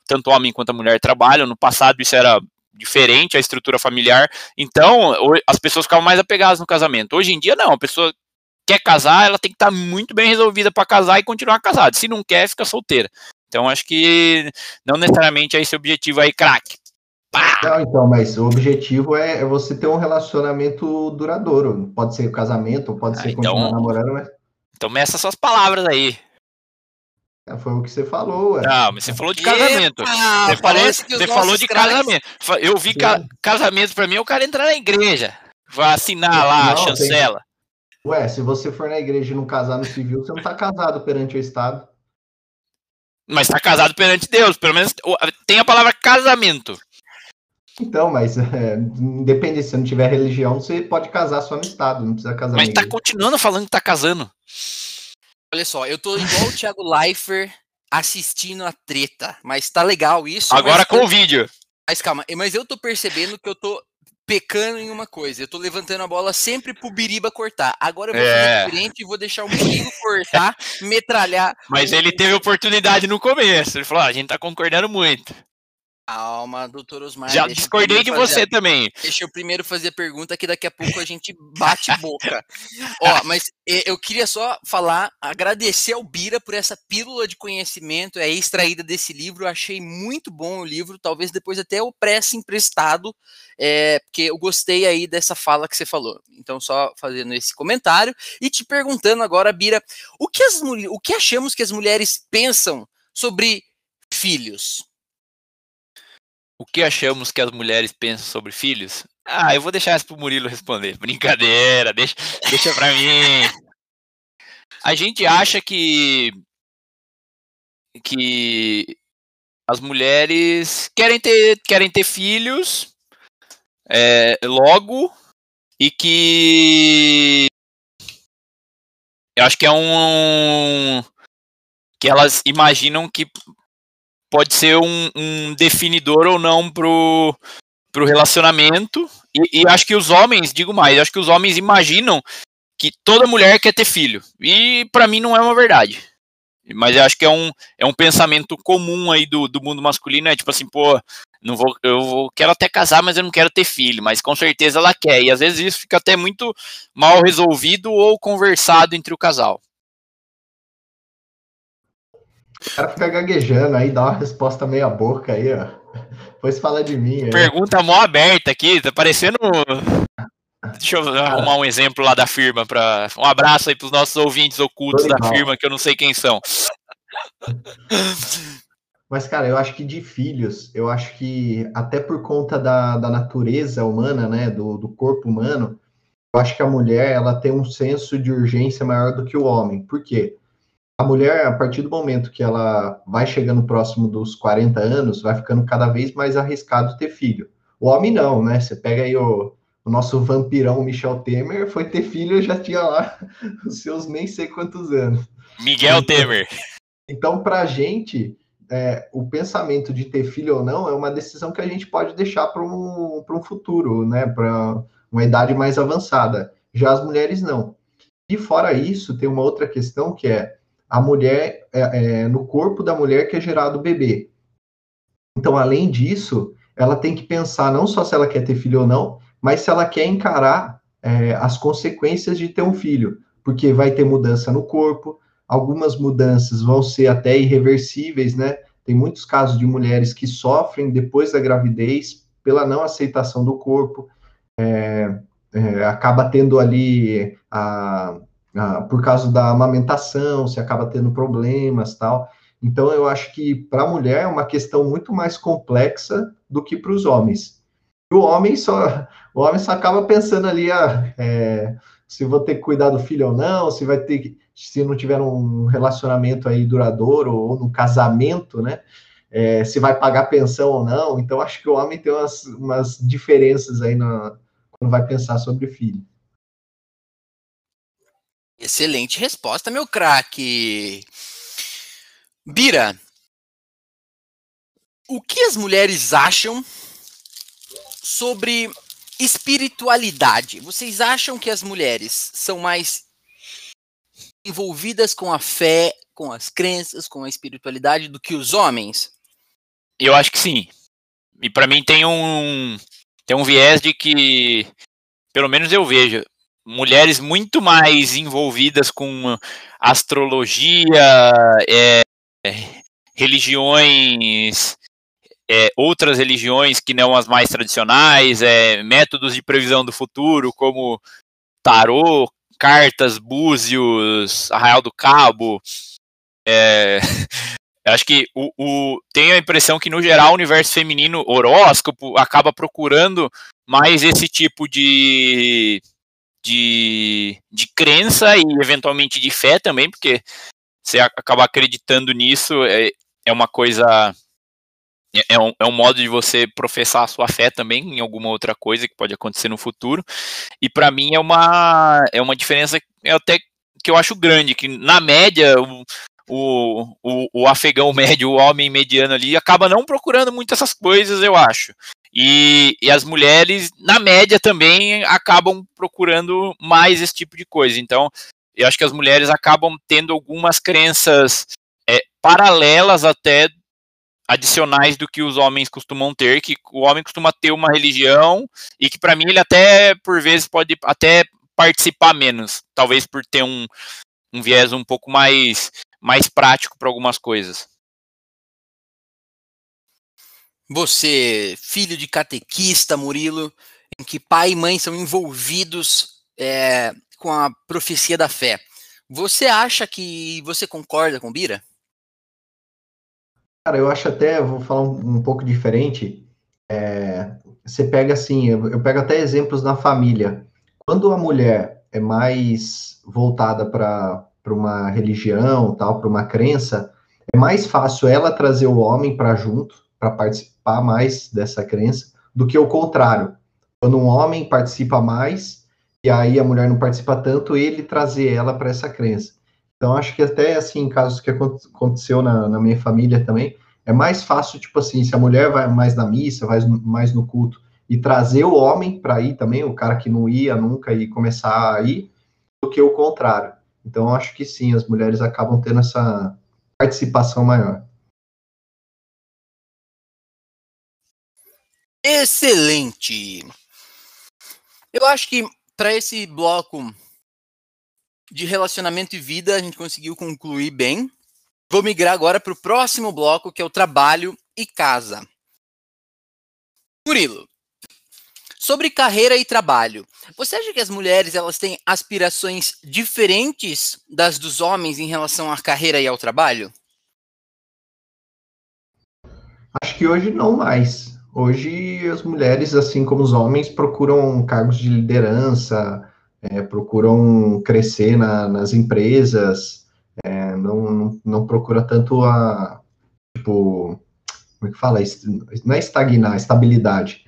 tanto o homem quanto a mulher trabalham. No passado isso era diferente, a estrutura familiar. Então, as pessoas ficavam mais apegadas no casamento. Hoje em dia, não. A pessoa quer casar, ela tem que estar muito bem resolvida para casar e continuar casada. Se não quer, fica solteira. Então acho que não necessariamente é esse o objetivo aí, craque. Não, então, mas o objetivo é, é você ter um relacionamento duradouro. Pode ser o casamento, pode Ah, ser então- continuar namorando, mas Então meça suas palavras aí. é, foi o que você falou, ué. Não, mas você falou de casamento. Epa, Você falou, parece que os você falou de craques- casamento. Eu vi ca casamento pra mim, o cara entrar na igreja. Vai assinar lá, a Não, tem- chancela. Ué, se você for na igreja e não casar no civil, você não tá casado perante o Estado. Mas tá casado perante Deus. Pelo menos tem a palavra casamento. Então, mas é, independente, se você não tiver religião, você pode casar só no Estado, não precisa casar Mas tá continuando falando que tá casando. Olha só, eu tô igual o Thiago Leifert assistindo a treta, mas tá legal isso. Agora com o vídeo. mas calma, mas eu tô percebendo que eu tô pecando em uma coisa. Eu tô levantando a bola sempre pro Biriba cortar. Agora eu vou É. fazer diferente e vou deixar o Murilo cortar, metralhar. Mas ele teve oportunidade no começo. Ele falou: ah, a gente tá concordando muito. Calma, doutor Osmar. Já discordei de fazer você também. Deixa eu primeiro fazer a pergunta que daqui a pouco a gente bate boca. Ó, mas eh, eu queria só falar, agradecer ao Bira por essa pílula de conhecimento aí extraída desse livro. Eu achei muito bom o livro, talvez depois até eu preste emprestado, é, porque eu gostei aí dessa fala que você falou. Então, só fazendo esse comentário e te perguntando agora, Bira, o que, as, o que achamos que as mulheres pensam sobre filhos? O que achamos que as mulheres pensam sobre filhos? Ah, eu vou deixar isso pro Murilo responder. Brincadeira, deixa, deixa pra mim. A gente acha que que as mulheres querem ter querem ter filhos é, logo e que eu acho que é um que elas imaginam que pode ser um, um definidor ou não pro, pro relacionamento. E, e acho que os homens, digo mais, acho que os homens imaginam que toda mulher quer ter filho. E pra mim não é uma verdade. Mas acho que é um, é um pensamento comum aí do, do mundo masculino, é tipo assim, pô, não vou, eu vou, quero até casar, mas eu não quero ter filho, mas com certeza ela quer. E às vezes isso fica até muito mal resolvido ou conversado entre o casal. O cara fica gaguejando aí, dá uma resposta meia boca aí, ó. Depois fala de mim aí. Pergunta mó aberta aqui, tá parecendo. Deixa eu arrumar um exemplo lá da firma. Pra... Um abraço aí pros nossos ouvintes ocultos da firma, que eu não sei quem são. Mas, cara, eu acho que de filhos, eu acho que até por conta da, da natureza humana, né, do, do corpo humano, eu acho que a mulher, ela tem um senso de urgência maior do que o homem. Por quê? A mulher, a partir do momento que ela vai chegando próximo dos 40 anos, vai ficando cada vez mais arriscado ter filho. O homem não, né? Você pega aí o, o nosso vampirão Michel Temer, foi ter filho já tinha lá os seus nem sei quantos anos. Miguel Temer. Então, para a gente, é, o pensamento de ter filho ou não é uma decisão que a gente pode deixar para um, pra um futuro, né? Para uma idade mais avançada. Já as mulheres não. E fora isso, tem uma outra questão que é a mulher, é, é, no corpo da mulher que é gerado o bebê. Então, além disso, ela tem que pensar não só se ela quer ter filho ou não, mas se ela quer encarar é, as consequências de ter um filho, porque vai ter mudança no corpo, algumas mudanças vão ser até irreversíveis, né? Tem muitos casos de mulheres que sofrem depois da gravidez pela não aceitação do corpo, é, é, acaba tendo ali a, a, por causa da amamentação, se acaba tendo problemas tal. Então eu acho que para a mulher é uma questão muito mais complexa do que para os homens. O homem só, o homem só acaba pensando ali ah, é, se vou ter que cuidar do filho ou não, se vai ter se não tiver um relacionamento aí duradouro ou no casamento, né? É, se vai pagar pensão ou não. Então, acho que o homem tem umas, umas diferenças aí na, quando vai pensar sobre filho. Excelente resposta, meu craque. Bira, o que as mulheres acham sobre espiritualidade? Vocês acham que as mulheres são mais envolvidas com a fé, com as crenças, com a espiritualidade do que os homens? Eu acho que sim. E para mim tem um tem um viés de que, pelo menos eu vejo, mulheres muito mais envolvidas com astrologia, é, religiões, é, outras religiões que não as mais tradicionais, é, métodos de previsão do futuro, como tarô, cartas, búzios, arraial do cabo. É, acho que o, o, tenho a impressão que, no geral, o universo feminino, horóscopo, acaba procurando mais esse tipo de, de, de crença e, eventualmente, de fé também, porque você acaba acreditando nisso é, é uma coisa. É, é um, é um modo de você professar a sua fé também em alguma outra coisa que pode acontecer no futuro. E para mim é uma, é uma diferença até que eu acho grande, que na média o, o, o, afegão médio, o homem mediano ali, acaba não procurando muito essas coisas, eu acho. E, e, as mulheres, na média, também acabam procurando mais esse tipo de coisa. Então, eu acho que as mulheres acabam tendo algumas crenças é, paralelas até adicionais do que os homens costumam ter, que o homem costuma ter uma religião e que para mim ele até por vezes pode até participar menos, talvez por ter um, um viés um pouco mais mais prático para algumas coisas. Você, filho de catequista, Murilo, em que pai e mãe são envolvidos é, com a profecia da fé. Você acha que você concorda com Bira? Cara, eu acho até, vou falar um, um pouco diferente. É, você pega assim, eu, eu, pego até exemplos na família. Quando a mulher é mais voltada para uma religião, tal, para uma crença, é mais fácil ela trazer o homem para junto, para participar mais dessa crença, do que o contrário. Quando um homem participa mais, e aí a mulher não participa tanto, ele trazer ela para essa crença. Então, acho que até, assim, casos que aconteceu na, na, minha família também, é mais fácil, tipo assim, se a mulher vai mais na missa, vai mais no culto, e trazer o homem para ir também, o cara que não ia nunca e começar a ir, do que o contrário. Então, acho que sim, as mulheres acabam tendo essa participação maior. Excelente! Eu acho que para esse bloco de relacionamento e vida, a gente conseguiu concluir bem. Vou migrar agora para o próximo bloco, que é o trabalho e casa. Murilo, sobre carreira e trabalho, você acha que as mulheres elas têm aspirações diferentes das dos homens em relação à carreira e ao trabalho? Acho que hoje não mais. Hoje as mulheres, assim como os homens, procuram cargos de liderança, é, procuram crescer na, nas empresas, é, não, não, procura tanto a, tipo, como é que fala? Não é estagnar, estabilidade.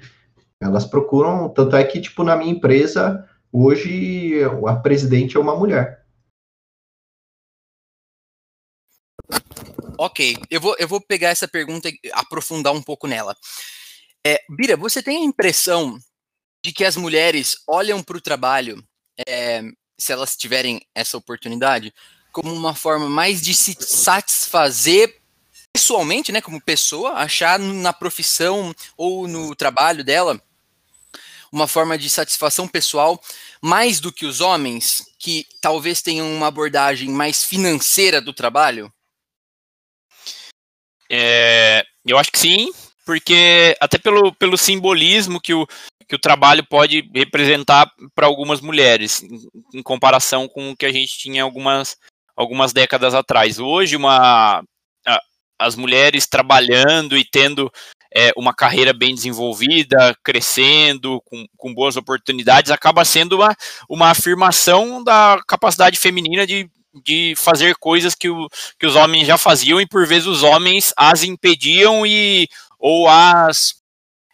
Elas procuram, tanto é que, tipo, na minha empresa, hoje a presidente é uma mulher. Ok, eu vou, eu vou pegar essa pergunta e aprofundar um pouco nela. É, Bira, você tem a impressão de que as mulheres olham para o trabalho, é, se elas tiverem essa oportunidade, como uma forma mais de se satisfazer pessoalmente, né, como pessoa, achar na profissão ou no trabalho dela uma forma de satisfação pessoal mais do que os homens que talvez tenham uma abordagem mais financeira do trabalho? É, eu acho que sim, porque até pelo, pelo simbolismo que o, que o trabalho pode representar para algumas mulheres, em, em, comparação com o que a gente tinha algumas, algumas décadas atrás. Hoje, uma, as mulheres trabalhando e tendo é, uma carreira bem desenvolvida, crescendo, com, com boas oportunidades, acaba sendo uma, uma afirmação da capacidade feminina de, de fazer coisas que, o, que os homens já faziam e por vezes os homens as impediam e ou as,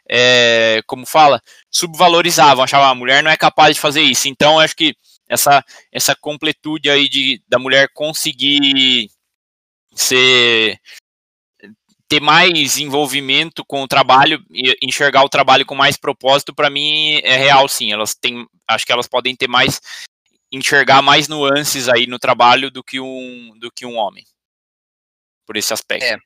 é, como fala, subvalorizavam, achavam a mulher não é capaz de fazer isso. Então, acho que essa, essa completude aí de, da mulher conseguir ser ter mais envolvimento com o trabalho e enxergar o trabalho com mais propósito para mim é real sim elas têm acho que elas podem ter mais enxergar mais nuances aí no trabalho do que um do que um homem por esse aspecto é.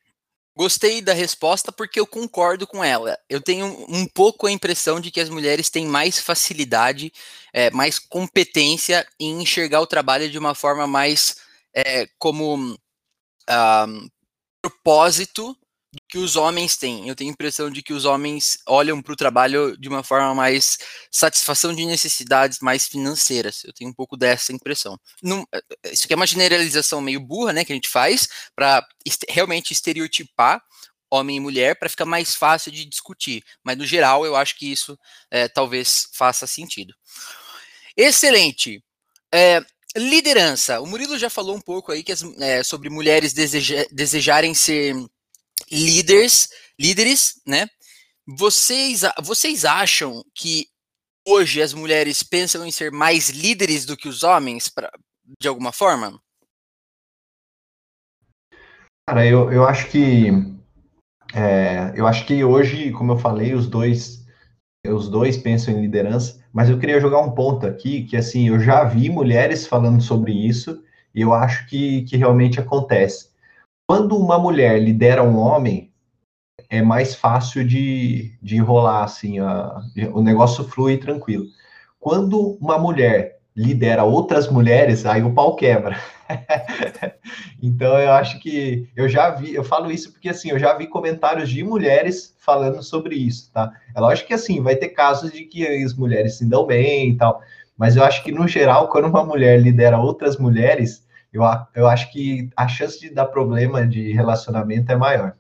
Gostei da resposta porque eu concordo com ela. Eu tenho um pouco a impressão de que as mulheres têm mais facilidade, é, mais competência em enxergar o trabalho de uma forma mais é, como uh, propósito que os homens têm. Eu tenho a impressão de que os homens olham para o trabalho de uma forma mais satisfação de necessidades mais financeiras. Eu tenho um pouco dessa impressão. Não, eh, eh, isso aqui é uma generalização meio burra, né, que a gente faz para realmente estereotipar homem e mulher para ficar mais fácil de discutir. Mas no geral, eu acho que isso é, talvez faça sentido. Excelente. É, liderança. O Murilo já falou um pouco aí que as, é, sobre mulheres deseja, desejarem ser líderes, líderes, né? Vocês, vocês acham que hoje as mulheres pensam em ser mais líderes do que os homens, pra, de alguma forma? Cara, eu, eu acho que é, eu acho que hoje, como eu falei, os dois os dois pensam em liderança, mas eu queria jogar um ponto aqui que assim eu já vi mulheres falando sobre isso e eu acho que, que realmente acontece. Quando uma mulher lidera um homem, é mais fácil de, de rolar, assim, a, o negócio flui tranquilo. Quando uma mulher lidera outras mulheres, aí o pau quebra. então eu acho que eu já vi, eu falo isso porque assim, eu já vi comentários de mulheres falando sobre isso, tá? É lógico que assim, vai ter casos de que as mulheres se dão bem e tal, mas eu acho que no geral, quando uma mulher lidera outras mulheres, eu, eu acho que a chance de dar problema de relacionamento é maior.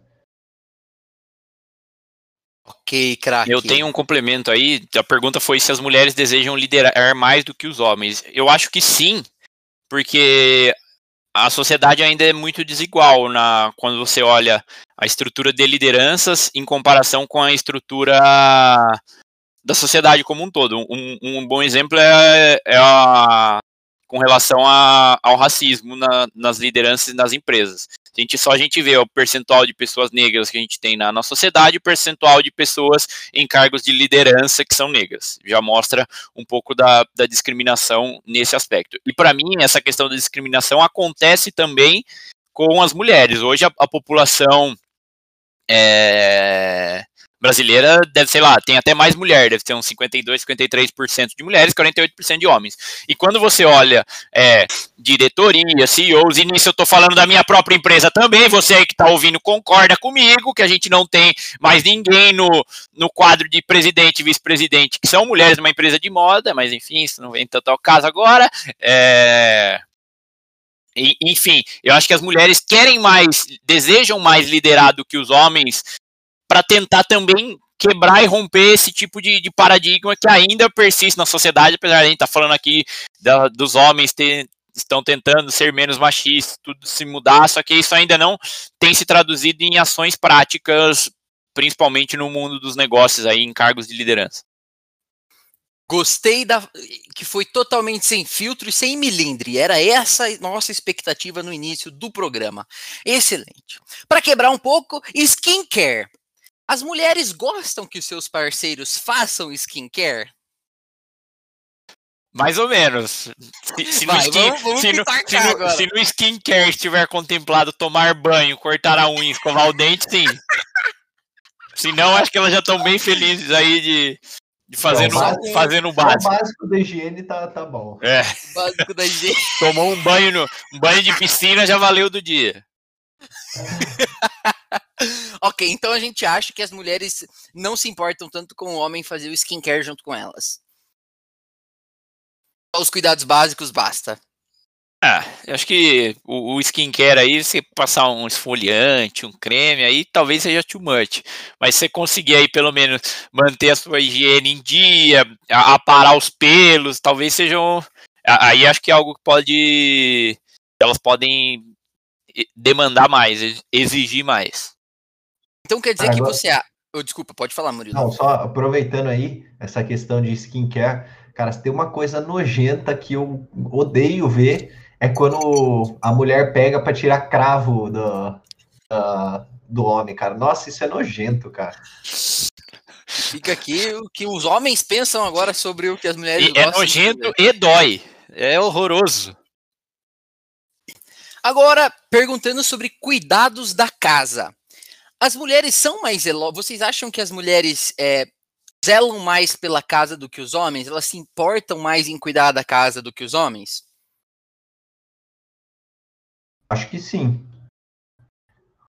Ok, craque. Eu tenho um complemento aí. A pergunta foi se as mulheres desejam liderar mais do que os homens. Eu acho que sim, porque a sociedade ainda é muito desigual na quando você olha a estrutura de lideranças em comparação com a estrutura da sociedade como um todo. Um, um bom exemplo é, é a com relação a, ao racismo na, nas lideranças e nas empresas. A gente só a gente vê o percentual de pessoas negras que a gente tem na nossa sociedade, o percentual de pessoas em cargos de liderança que são negras. Já mostra um pouco da, da discriminação nesse aspecto. E para mim, essa questão da discriminação acontece também com as mulheres. Hoje a, a população é, brasileira deve, sei lá, tem até mais mulher, deve ter uns 52, 53% de mulheres, 48% de homens. E quando você olha é, diretoria, CEOs, e nisso eu estou falando da minha própria empresa também, você aí que está ouvindo concorda comigo, que a gente não tem mais ninguém no, no quadro de presidente e vice-presidente que são mulheres numa empresa de moda, mas enfim, isso não vem tanto ao caso agora. É, enfim, eu acho que as mulheres querem mais, desejam mais liderar do que os homens para tentar também quebrar e romper esse tipo de, de, paradigma que ainda persiste na sociedade, apesar de a gente estar tá falando aqui da, dos homens ter, estão tentando ser menos machistas, tudo se mudar, só que isso ainda não tem se traduzido em ações práticas, principalmente no mundo dos negócios aí, em cargos de liderança. Gostei da que foi totalmente sem filtro e sem milindre. Era essa nossa expectativa no início do programa. Excelente. Para quebrar um pouco, skincare. As mulheres gostam que os seus parceiros façam skincare? Mais ou menos. Se, se, Vai, no, skin, vamos, vamos se, no, se, no, se, no, skincare estiver contemplado tomar banho, cortar a unha, escovar o dente, sim. Se não, acho que elas já estão bem felizes aí de, de fazer, no, básico, fazer no básico. O básico da higiene tá, tá bom. É. O básico da higiene. Tomou um banho, no, um banho de piscina, já valeu do dia. ok, então a gente acha que as mulheres não se importam tanto com o homem fazer o skincare junto com elas. Os cuidados básicos basta. Ah, eu acho que o, o skincare aí, você passar um esfoliante, um creme, aí talvez seja too much. Mas você conseguir aí pelo menos manter a sua higiene em dia, aparar os pelos, talvez sejam. Aí acho que é algo que pode. Elas podem demandar mais, exigir mais. Então quer dizer Agora... que você. Oh, desculpa, pode falar, Murilo. Não, só aproveitando aí essa questão de skincare, cara, se tem uma coisa nojenta que eu odeio ver é quando a mulher pega para tirar cravo do, uh, do homem, cara. Nossa, isso é nojento, cara. Fica aqui o que os homens pensam agora sobre o que as mulheres e É nojento e dói. É horroroso. Agora, perguntando sobre cuidados da casa. As mulheres são mais zelosas? Vocês acham que as mulheres é, zelam mais pela casa do que os homens? Elas se importam mais em cuidar da casa do que os homens? Acho que sim.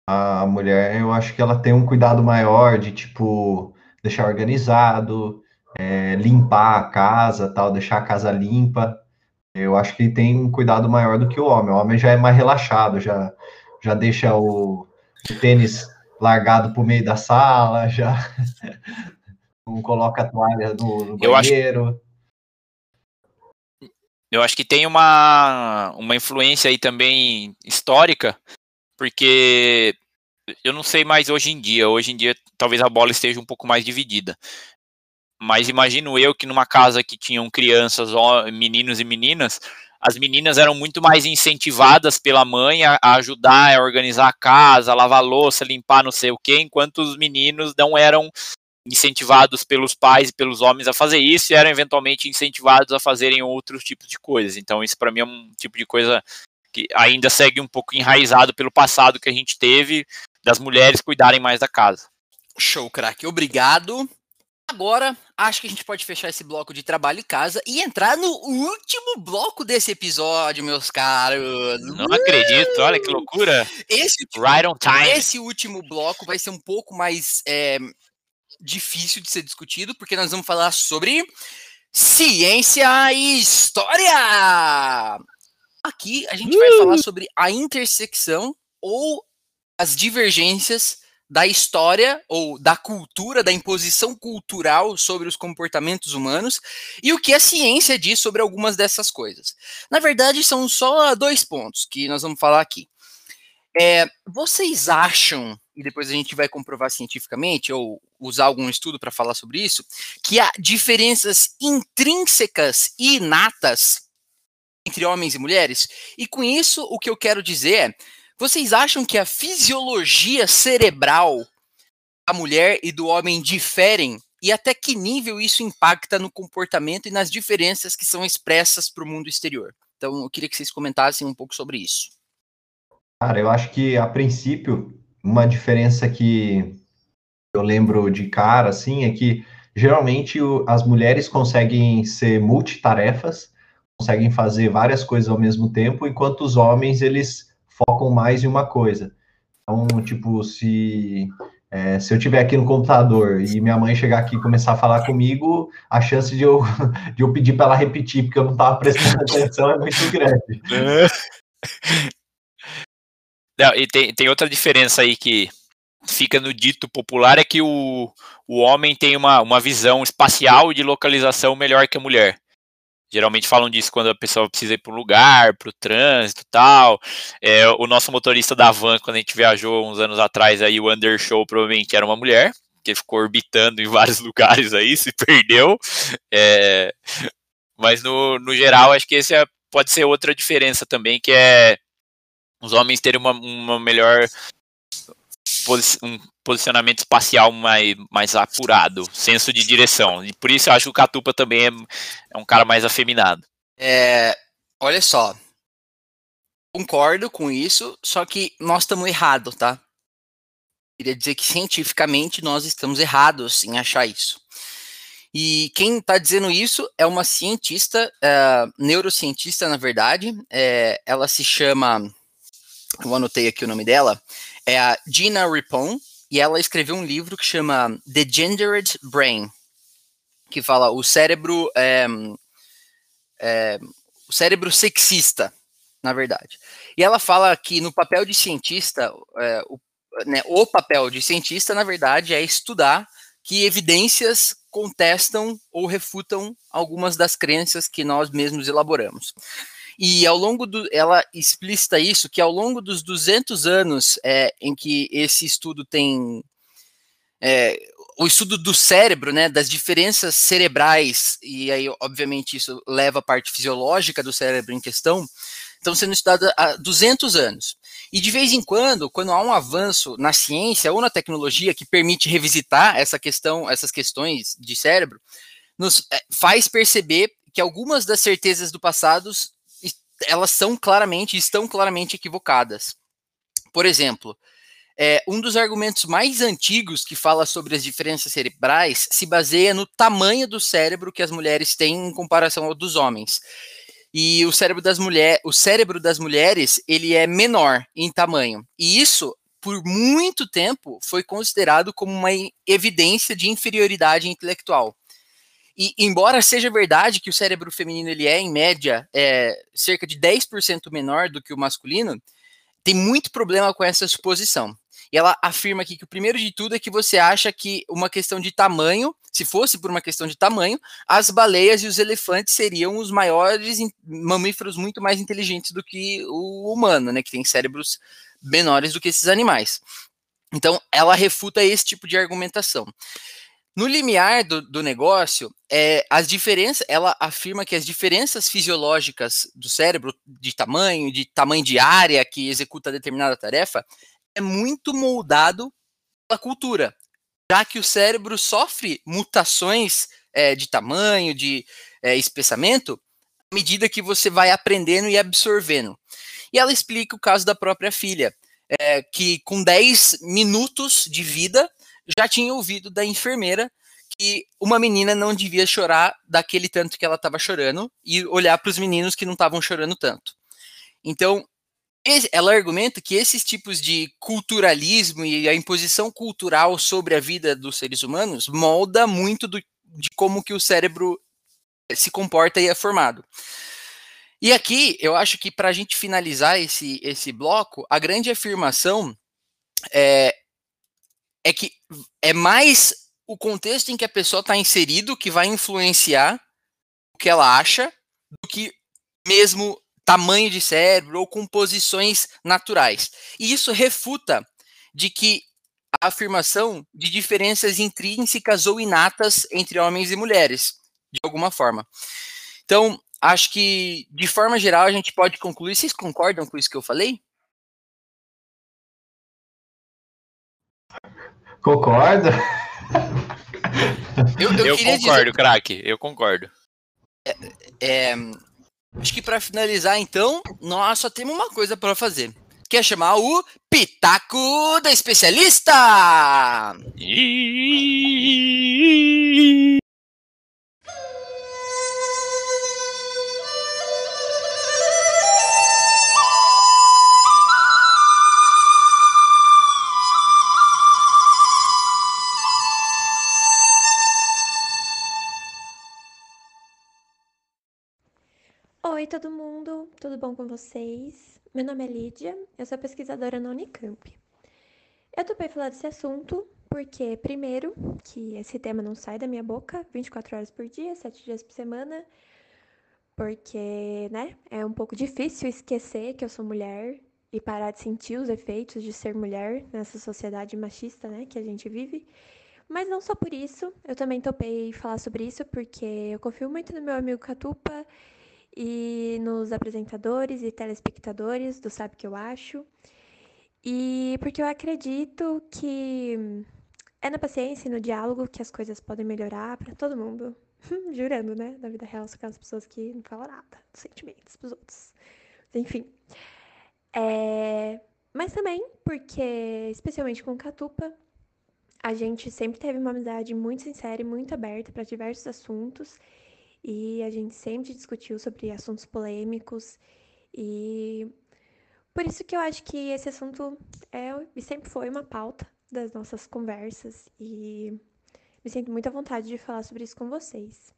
A mulher, eu acho que ela tem um cuidado maior de, tipo, deixar organizado, é, limpar a casa, tal, deixar a casa limpa. Eu acho que tem um cuidado maior do que o homem. O homem já é mais relaxado, já, já deixa o, o tênis largado pro meio da sala, já não coloca a toalha no, no Eu acho- banheiro. Eu acho que tem uma, uma influência aí também histórica, porque eu não sei mais hoje em dia. Hoje em dia, talvez a bola esteja um pouco mais dividida. Mas imagino eu que numa casa que tinham crianças, meninos e meninas, as meninas eram muito mais incentivadas pela mãe a, a ajudar a organizar a casa, a lavar a louça, limpar não sei o quê, enquanto os meninos não eram incentivados pelos pais e pelos homens a fazer isso e eram eventualmente incentivados a fazerem outros tipos de coisas. Então, isso para mim é um tipo de coisa que ainda segue um pouco enraizado pelo passado que a gente teve das mulheres cuidarem mais da casa. Show, craque. Obrigado. Agora, acho que a gente pode fechar esse bloco de trabalho e casa e entrar no último bloco desse episódio, meus caros. Não acredito, olha que loucura. Esse, Right on time. esse último bloco vai ser um pouco mais é, difícil de ser discutido, porque nós vamos falar sobre ciência e história. Aqui a gente vai falar sobre a intersecção ou as divergências da história ou da cultura, da imposição cultural sobre os comportamentos humanos e o que a ciência diz sobre algumas dessas coisas. Na verdade, são só dois pontos que nós vamos falar aqui. É, vocês acham, e depois a gente vai comprovar cientificamente, ou usar algum estudo para falar sobre isso, que há diferenças intrínsecas e inatas entre homens e mulheres? E com isso, o que eu quero dizer é vocês acham que a fisiologia cerebral da mulher e do homem diferem? E até que nível isso impacta no comportamento e nas diferenças que são expressas para o mundo exterior? Então, eu queria que vocês comentassem um pouco sobre isso. Cara, eu acho que a princípio, uma diferença que eu lembro de cara, assim, é que geralmente as mulheres conseguem ser multitarefas, conseguem fazer várias coisas ao mesmo tempo, enquanto os homens, eles focam mais em uma coisa. Então, tipo, se, é, se eu estiver aqui no computador e minha mãe chegar aqui e começar a falar comigo, a chance de eu, de eu pedir para ela repetir, porque eu não estava prestando atenção, é muito grande. Não, e tem, tem outra diferença aí que fica no dito popular, é que o, o homem tem uma, uma visão espacial de localização melhor que a mulher. Geralmente falam disso quando a pessoa precisa ir para um lugar, para o trânsito tal. É, o nosso motorista da van, quando a gente viajou uns anos atrás, aí o Undershow provavelmente era uma mulher, que ficou orbitando em vários lugares aí, se perdeu. É, mas no, no geral, acho que esse é, pode ser outra diferença também, que é os homens terem uma, uma melhor um posicionamento espacial mais, mais apurado, senso de direção. E por isso eu acho que o Catupa também é, é um cara mais afeminado. É, olha só. Concordo com isso, só que nós estamos errados, tá? Queria dizer que cientificamente nós estamos errados em achar isso. E quem está dizendo isso é uma cientista, é, neurocientista, na verdade. é, ela se chama. Eu anotei aqui o nome dela. É a Gina Ripon. E ela escreveu um livro que chama The Gendered Brain, que fala o cérebro. é, é, o cérebro sexista, na verdade. E ela fala que no papel de cientista, é, o, né, o papel de cientista, na verdade, é estudar que evidências contestam ou refutam algumas das crenças que nós mesmos elaboramos. E ao longo do, ela explicita isso, que ao longo dos 200 anos é, em que esse estudo tem, é, o estudo do cérebro, né, das diferenças cerebrais, e aí, obviamente, isso leva a parte fisiológica do cérebro em questão, estão sendo estudadas há 200 anos. E de vez em quando, quando há um avanço na ciência ou na tecnologia que permite revisitar essa questão, essas questões de cérebro, nos é, faz perceber que algumas das certezas do passado elas são claramente, estão claramente equivocadas. Por exemplo, é, um dos argumentos mais antigos que fala sobre as diferenças cerebrais se baseia no tamanho do cérebro que as mulheres têm em comparação ao dos homens. E o cérebro das mulheres, o cérebro das mulheres, ele é menor em tamanho. E isso por muito tempo foi considerado como uma evidência de inferioridade intelectual. E embora seja verdade que o cérebro feminino ele é em média é, cerca de 10% menor do que o masculino, tem muito problema com essa suposição. E ela afirma aqui que o primeiro de tudo é que você acha que uma questão de tamanho, se fosse por uma questão de tamanho, as baleias e os elefantes seriam os maiores mamíferos muito mais inteligentes do que o humano, né, que tem cérebros menores do que esses animais. Então, ela refuta esse tipo de argumentação. No limiar do, do negócio, é, as diferenças, ela afirma que as diferenças fisiológicas do cérebro, de tamanho, de tamanho de área que executa determinada tarefa, é muito moldado pela cultura, já que o cérebro sofre mutações é, de tamanho, de é, espessamento, à medida que você vai aprendendo e absorvendo. E ela explica o caso da própria filha, é, que com 10 minutos de vida já tinha ouvido da enfermeira que uma menina não devia chorar daquele tanto que ela estava chorando e olhar para os meninos que não estavam chorando tanto. Então, ela argumenta que esses tipos de culturalismo e a imposição cultural sobre a vida dos seres humanos molda muito do, de como que o cérebro se comporta e é formado. E aqui, eu acho que para a gente finalizar esse, esse bloco, a grande afirmação é, é que é mais o contexto em que a pessoa está inserido que vai influenciar o que ela acha do que mesmo tamanho de cérebro ou composições naturais. E isso refuta de que a afirmação de diferenças intrínsecas ou inatas entre homens e mulheres, de alguma forma. Então, acho que, de forma geral, a gente pode concluir. Vocês concordam com isso que eu falei? Concordo. Eu, eu, eu concordo, craque. Eu concordo. É, é, Acho que para finalizar, então, nós só temos uma coisa para fazer. Que é chamar o Pitaco da Especialista! Oi, todo mundo, tudo bom com vocês? Meu nome é Lídia, eu sou pesquisadora na Unicamp. Eu topei falar desse assunto porque, primeiro, que esse tema não sai da minha boca 24 horas por dia, 7 dias por semana, porque, né, é um pouco difícil esquecer que eu sou mulher e parar de sentir os efeitos de ser mulher nessa sociedade machista, né, que a gente vive. Mas não só por isso, eu também topei falar sobre isso porque eu confio muito no meu amigo Catupa e nos apresentadores e telespectadores do Sabe Que Eu Acho. E porque eu acredito que é na paciência e no diálogo que as coisas podem melhorar para todo mundo. Jurando, né? Na vida real, são aquelas pessoas que não falam nada dos sentimentos pros outros. Enfim. É... Mas também porque, especialmente com o Catupa, a gente sempre teve uma amizade muito sincera e muito aberta para diversos assuntos e a gente sempre discutiu sobre assuntos polêmicos e por isso que eu acho que esse assunto é e sempre foi uma pauta das nossas conversas e me sinto muito à vontade de falar sobre isso com vocês.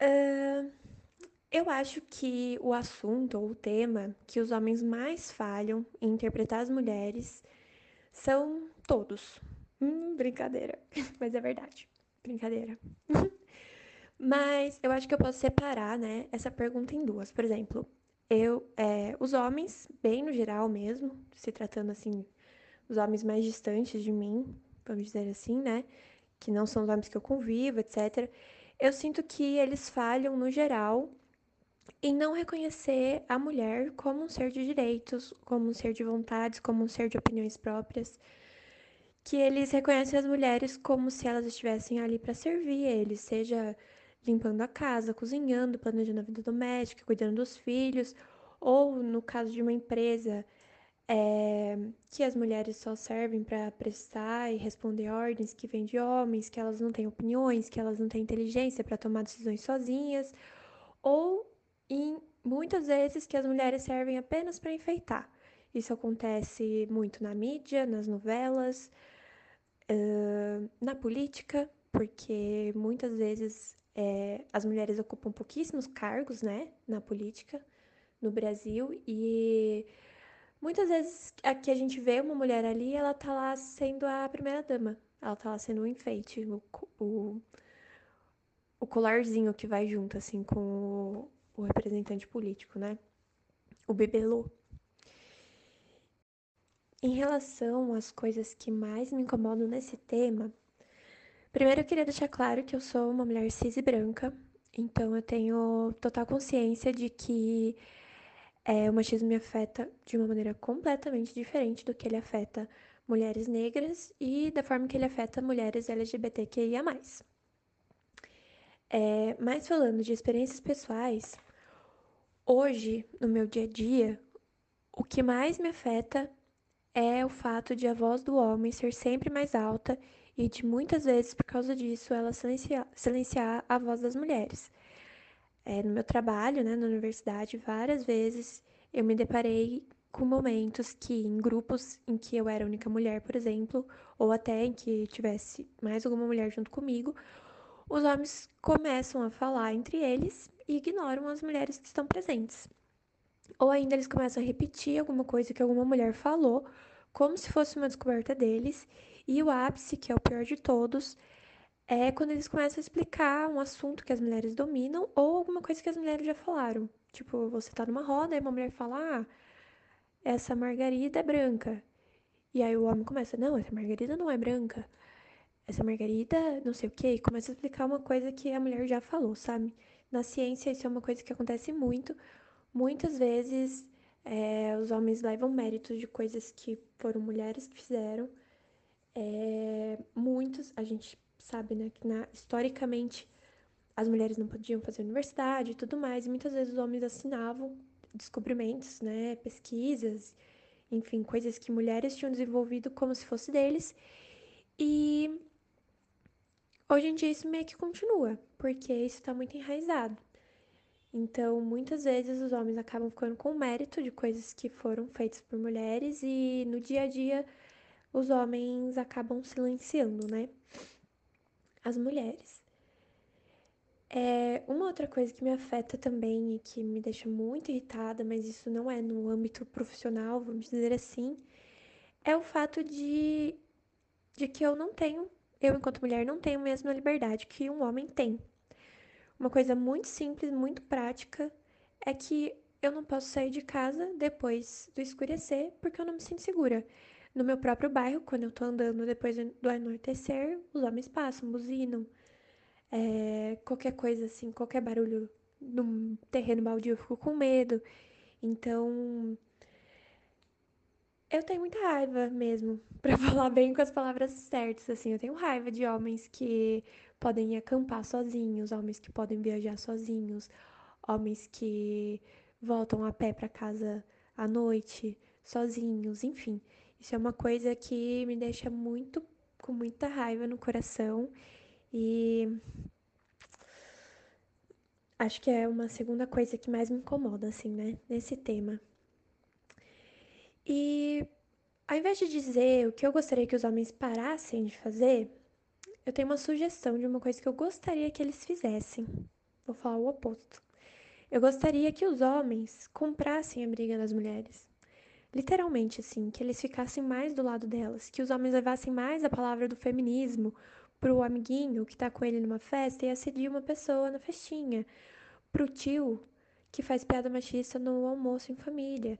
Uh, eu acho que o assunto ou o tema que os homens mais falham em interpretar as mulheres são todos. Hum, brincadeira, mas é verdade. Brincadeira. Mas eu acho que eu posso separar, né, essa pergunta em duas. Por exemplo, eu, é, os homens, bem no geral mesmo, se tratando assim, os homens mais distantes de mim, vamos dizer assim, né, que não são os homens que eu convivo, etc. Eu sinto que eles falham no geral em não reconhecer a mulher como um ser de direitos, como um ser de vontades, como um ser de opiniões próprias, que eles reconhecem as mulheres como se elas estivessem ali para servir eles, seja limpando a casa, cozinhando, planejando a vida doméstica, cuidando dos filhos, ou no caso de uma empresa é, que as mulheres só servem para prestar e responder ordens que vêm de homens, que elas não têm opiniões, que elas não têm inteligência para tomar decisões sozinhas, ou em muitas vezes que as mulheres servem apenas para enfeitar. Isso acontece muito na mídia, nas novelas, na política, porque muitas vezes é, as mulheres ocupam pouquíssimos cargos, né, na política no Brasil e muitas vezes aqui a gente vê uma mulher ali, ela tá lá sendo a primeira dama, ela tá lá sendo um enfeite, o, o, o colarzinho que vai junto assim com o, o representante político, né, o bibelô. Em relação às coisas que mais me incomodam nesse tema, primeiro eu queria deixar claro que eu sou uma mulher cis e branca, então eu tenho total consciência de que é, o machismo me afeta de uma maneira completamente diferente do que ele afeta mulheres negras e da forma que ele afeta mulheres LGBTQIA. É, mas falando de experiências pessoais, hoje, no meu dia a dia, o que mais me afeta é o fato de a voz do homem ser sempre mais alta e de muitas vezes, por causa disso, ela silenciar, silenciar a voz das mulheres. É, no meu trabalho, né, na universidade, várias vezes eu me deparei com momentos que, em grupos em que eu era a única mulher, por exemplo, ou até em que tivesse mais alguma mulher junto comigo, os homens começam a falar entre eles e ignoram as mulheres que estão presentes. Ou ainda eles começam a repetir alguma coisa que alguma mulher falou, como se fosse uma descoberta deles. E o ápice, que é o pior de todos, é quando eles começam a explicar um assunto que as mulheres dominam ou alguma coisa que as mulheres já falaram. Tipo, você tá numa roda e uma mulher fala: Ah, essa margarida é branca. E aí o homem começa: Não, essa margarida não é branca. Essa margarida, não sei o quê. E começa a explicar uma coisa que a mulher já falou, sabe? Na ciência, isso é uma coisa que acontece muito. Muitas vezes é, os homens levam méritos de coisas que foram mulheres que fizeram. É, muitos, a gente sabe, né, que na, historicamente as mulheres não podiam fazer universidade e tudo mais, e muitas vezes os homens assinavam descobrimentos, né, pesquisas, enfim, coisas que mulheres tinham desenvolvido como se fosse deles. E hoje em dia isso meio que continua, porque isso está muito enraizado. Então, muitas vezes os homens acabam ficando com mérito de coisas que foram feitas por mulheres e no dia a dia os homens acabam silenciando, né? As mulheres. É, uma outra coisa que me afeta também e que me deixa muito irritada, mas isso não é no âmbito profissional, vamos dizer assim, é o fato de, de que eu não tenho, eu enquanto mulher não tenho a mesma liberdade que um homem tem. Uma coisa muito simples, muito prática, é que eu não posso sair de casa depois do escurecer porque eu não me sinto segura. No meu próprio bairro, quando eu tô andando depois do anoitecer, os homens passam, buzinam. É, qualquer coisa assim, qualquer barulho no terreno baldio eu fico com medo. Então, eu tenho muita raiva mesmo, para falar bem com as palavras certas, assim, eu tenho raiva de homens que podem acampar sozinhos, homens que podem viajar sozinhos, homens que voltam a pé para casa à noite, sozinhos, enfim. Isso é uma coisa que me deixa muito com muita raiva no coração e acho que é uma segunda coisa que mais me incomoda assim, né, nesse tema. E ao invés de dizer o que eu gostaria que os homens parassem de fazer, eu tenho uma sugestão de uma coisa que eu gostaria que eles fizessem. Vou falar o oposto. Eu gostaria que os homens comprassem a briga das mulheres. Literalmente, assim, que eles ficassem mais do lado delas, que os homens levassem mais a palavra do feminismo pro amiguinho que tá com ele numa festa e assedia uma pessoa na festinha, pro tio que faz piada machista no almoço em família,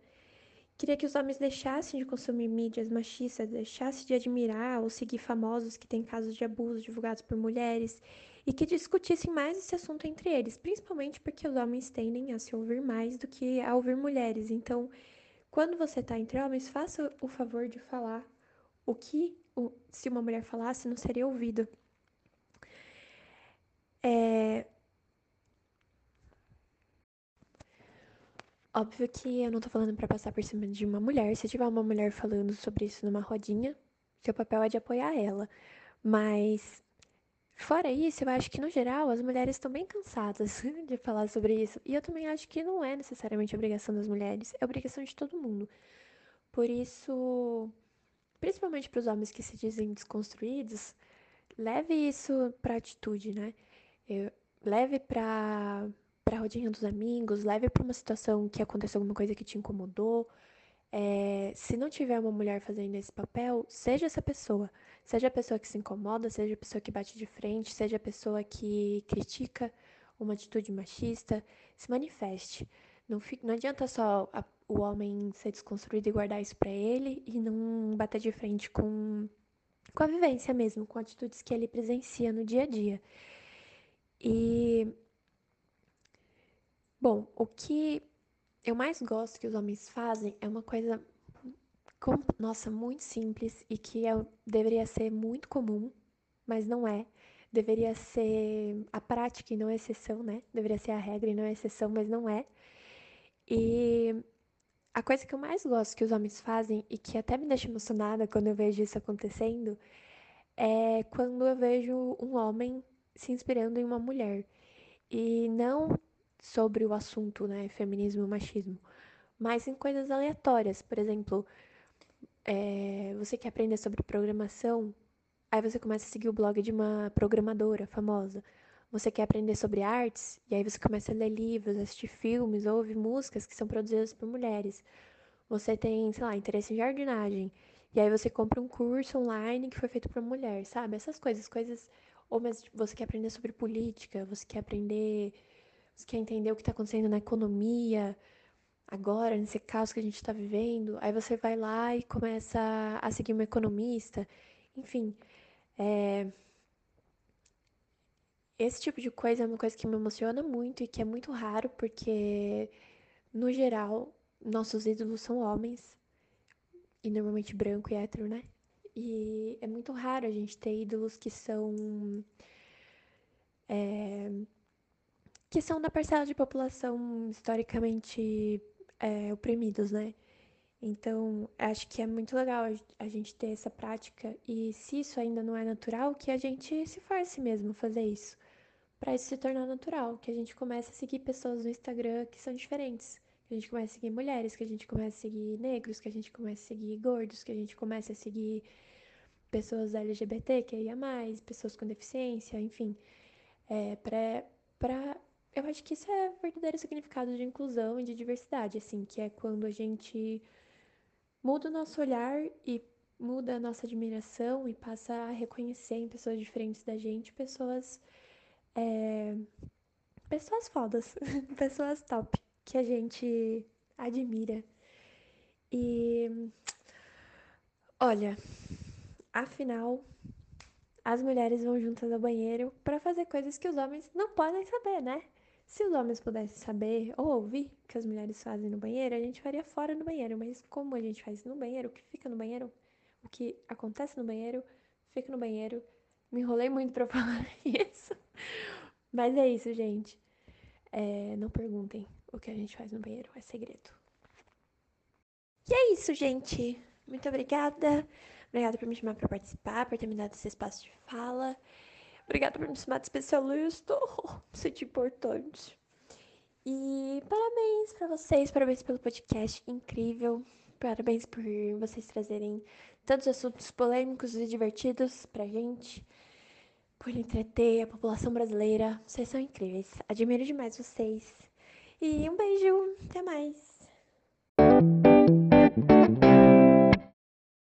Queria que os homens deixassem de consumir mídias machistas, deixassem de admirar ou seguir famosos que têm casos de abuso divulgados por mulheres e que discutissem mais esse assunto entre eles, principalmente porque os homens tendem a se ouvir mais do que a ouvir mulheres. Então, quando você está entre homens, faça o favor de falar o que, o, se uma mulher falasse, não seria ouvido. É, Óbvio que eu não tô falando para passar por cima de uma mulher. Se tiver uma mulher falando sobre isso numa rodinha, seu papel é de apoiar ela. Mas, fora isso, eu acho que no geral as mulheres estão bem cansadas de falar sobre isso. E eu também acho que não é necessariamente obrigação das mulheres, é obrigação de todo mundo. Por isso, principalmente para os homens que se dizem desconstruídos, leve isso para atitude, né? Eu, leve para para rodinha dos amigos, leve para uma situação que aconteceu alguma coisa que te incomodou. É, se não tiver uma mulher fazendo esse papel, seja essa pessoa. Seja a pessoa que se incomoda, seja a pessoa que bate de frente, seja a pessoa que critica uma atitude machista, se manifeste. Não, fique, não adianta só a, o homem ser desconstruído e guardar isso para ele e não bater de frente com, com a vivência mesmo, com atitudes que ele presencia no dia a dia. E Bom, o que eu mais gosto que os homens fazem é uma coisa, nossa, muito simples e que é, deveria ser muito comum, mas não é. Deveria ser a prática e não a exceção, né? Deveria ser a regra e não a exceção, mas não é. E a coisa que eu mais gosto que os homens fazem e que até me deixa emocionada quando eu vejo isso acontecendo é quando eu vejo um homem se inspirando em uma mulher. E não sobre o assunto, né, feminismo e machismo, mas em coisas aleatórias. Por exemplo, é, você quer aprender sobre programação, aí você começa a seguir o blog de uma programadora famosa. Você quer aprender sobre artes, e aí você começa a ler livros, assistir filmes, ouvir músicas que são produzidas por mulheres. Você tem, sei lá, interesse em jardinagem, e aí você compra um curso online que foi feito por mulher, sabe? Essas coisas, coisas. Ou mas você quer aprender sobre política, você quer aprender você quer entender o que está acontecendo na economia, agora, nesse caos que a gente está vivendo. Aí você vai lá e começa a seguir um economista. Enfim, é... esse tipo de coisa é uma coisa que me emociona muito e que é muito raro, porque, no geral, nossos ídolos são homens, e normalmente branco e hétero, né? E é muito raro a gente ter ídolos que são. É, que são da parcela de população historicamente é, oprimidos, né? Então, acho que é muito legal a gente ter essa prática e se isso ainda não é natural, que a gente se force mesmo fazer isso, para isso se tornar natural, que a gente comece a seguir pessoas no Instagram que são diferentes, que a gente comece a seguir mulheres, que a gente comece a seguir negros, que a gente comece a seguir gordos, que a gente comece a seguir pessoas LGBT, que ia mais, pessoas com deficiência, enfim, é, para eu acho que isso é o verdadeiro significado de inclusão e de diversidade, assim, que é quando a gente muda o nosso olhar e muda a nossa admiração e passa a reconhecer em pessoas diferentes da gente pessoas. É, pessoas fodas, pessoas top, que a gente admira. E. Olha, afinal, as mulheres vão juntas ao banheiro para fazer coisas que os homens não podem saber, né? Se os homens pudessem saber ou ouvir o que as mulheres fazem no banheiro, a gente faria fora no banheiro. Mas como a gente faz no banheiro, o que fica no banheiro, o que acontece no banheiro, fica no banheiro. Me enrolei muito pra falar isso. Mas é isso, gente. É, não perguntem o que a gente faz no banheiro, é segredo. E é isso, gente. Muito obrigada. Obrigada por me chamar para participar, por ter me dado esse espaço de fala. Obrigada por me chamar de especialista. Senti importante. E parabéns para vocês, parabéns pelo podcast incrível. Parabéns por vocês trazerem tantos assuntos polêmicos e divertidos pra gente. Por entreter a população brasileira. Vocês são incríveis. Admiro demais vocês. E um beijo. Até mais.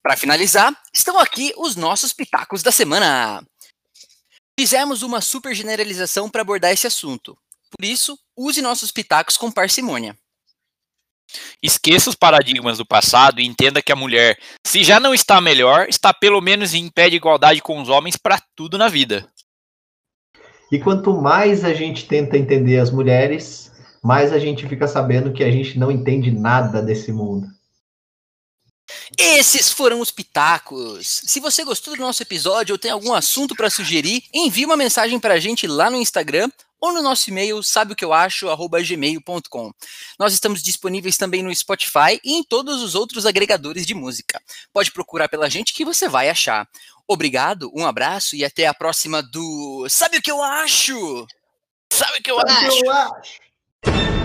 Para finalizar, estão aqui os nossos pitacos da semana. Fizemos uma super generalização para abordar esse assunto. Por isso, use nossos pitacos com parcimônia. Esqueça os paradigmas do passado e entenda que a mulher, se já não está melhor, está pelo menos em pé de igualdade com os homens para tudo na vida. E quanto mais a gente tenta entender as mulheres, mais a gente fica sabendo que a gente não entende nada desse mundo. Esses foram os pitacos. Se você gostou do nosso episódio ou tem algum assunto para sugerir, envie uma mensagem para a gente lá no Instagram ou no nosso e-mail, sabe o que eu acho, gmail.com. Nós estamos disponíveis também no Spotify e em todos os outros agregadores de música. Pode procurar pela gente que você vai achar. Obrigado, um abraço e até a próxima do Sabe o que eu acho? Sabe o que eu, acho? Que eu acho?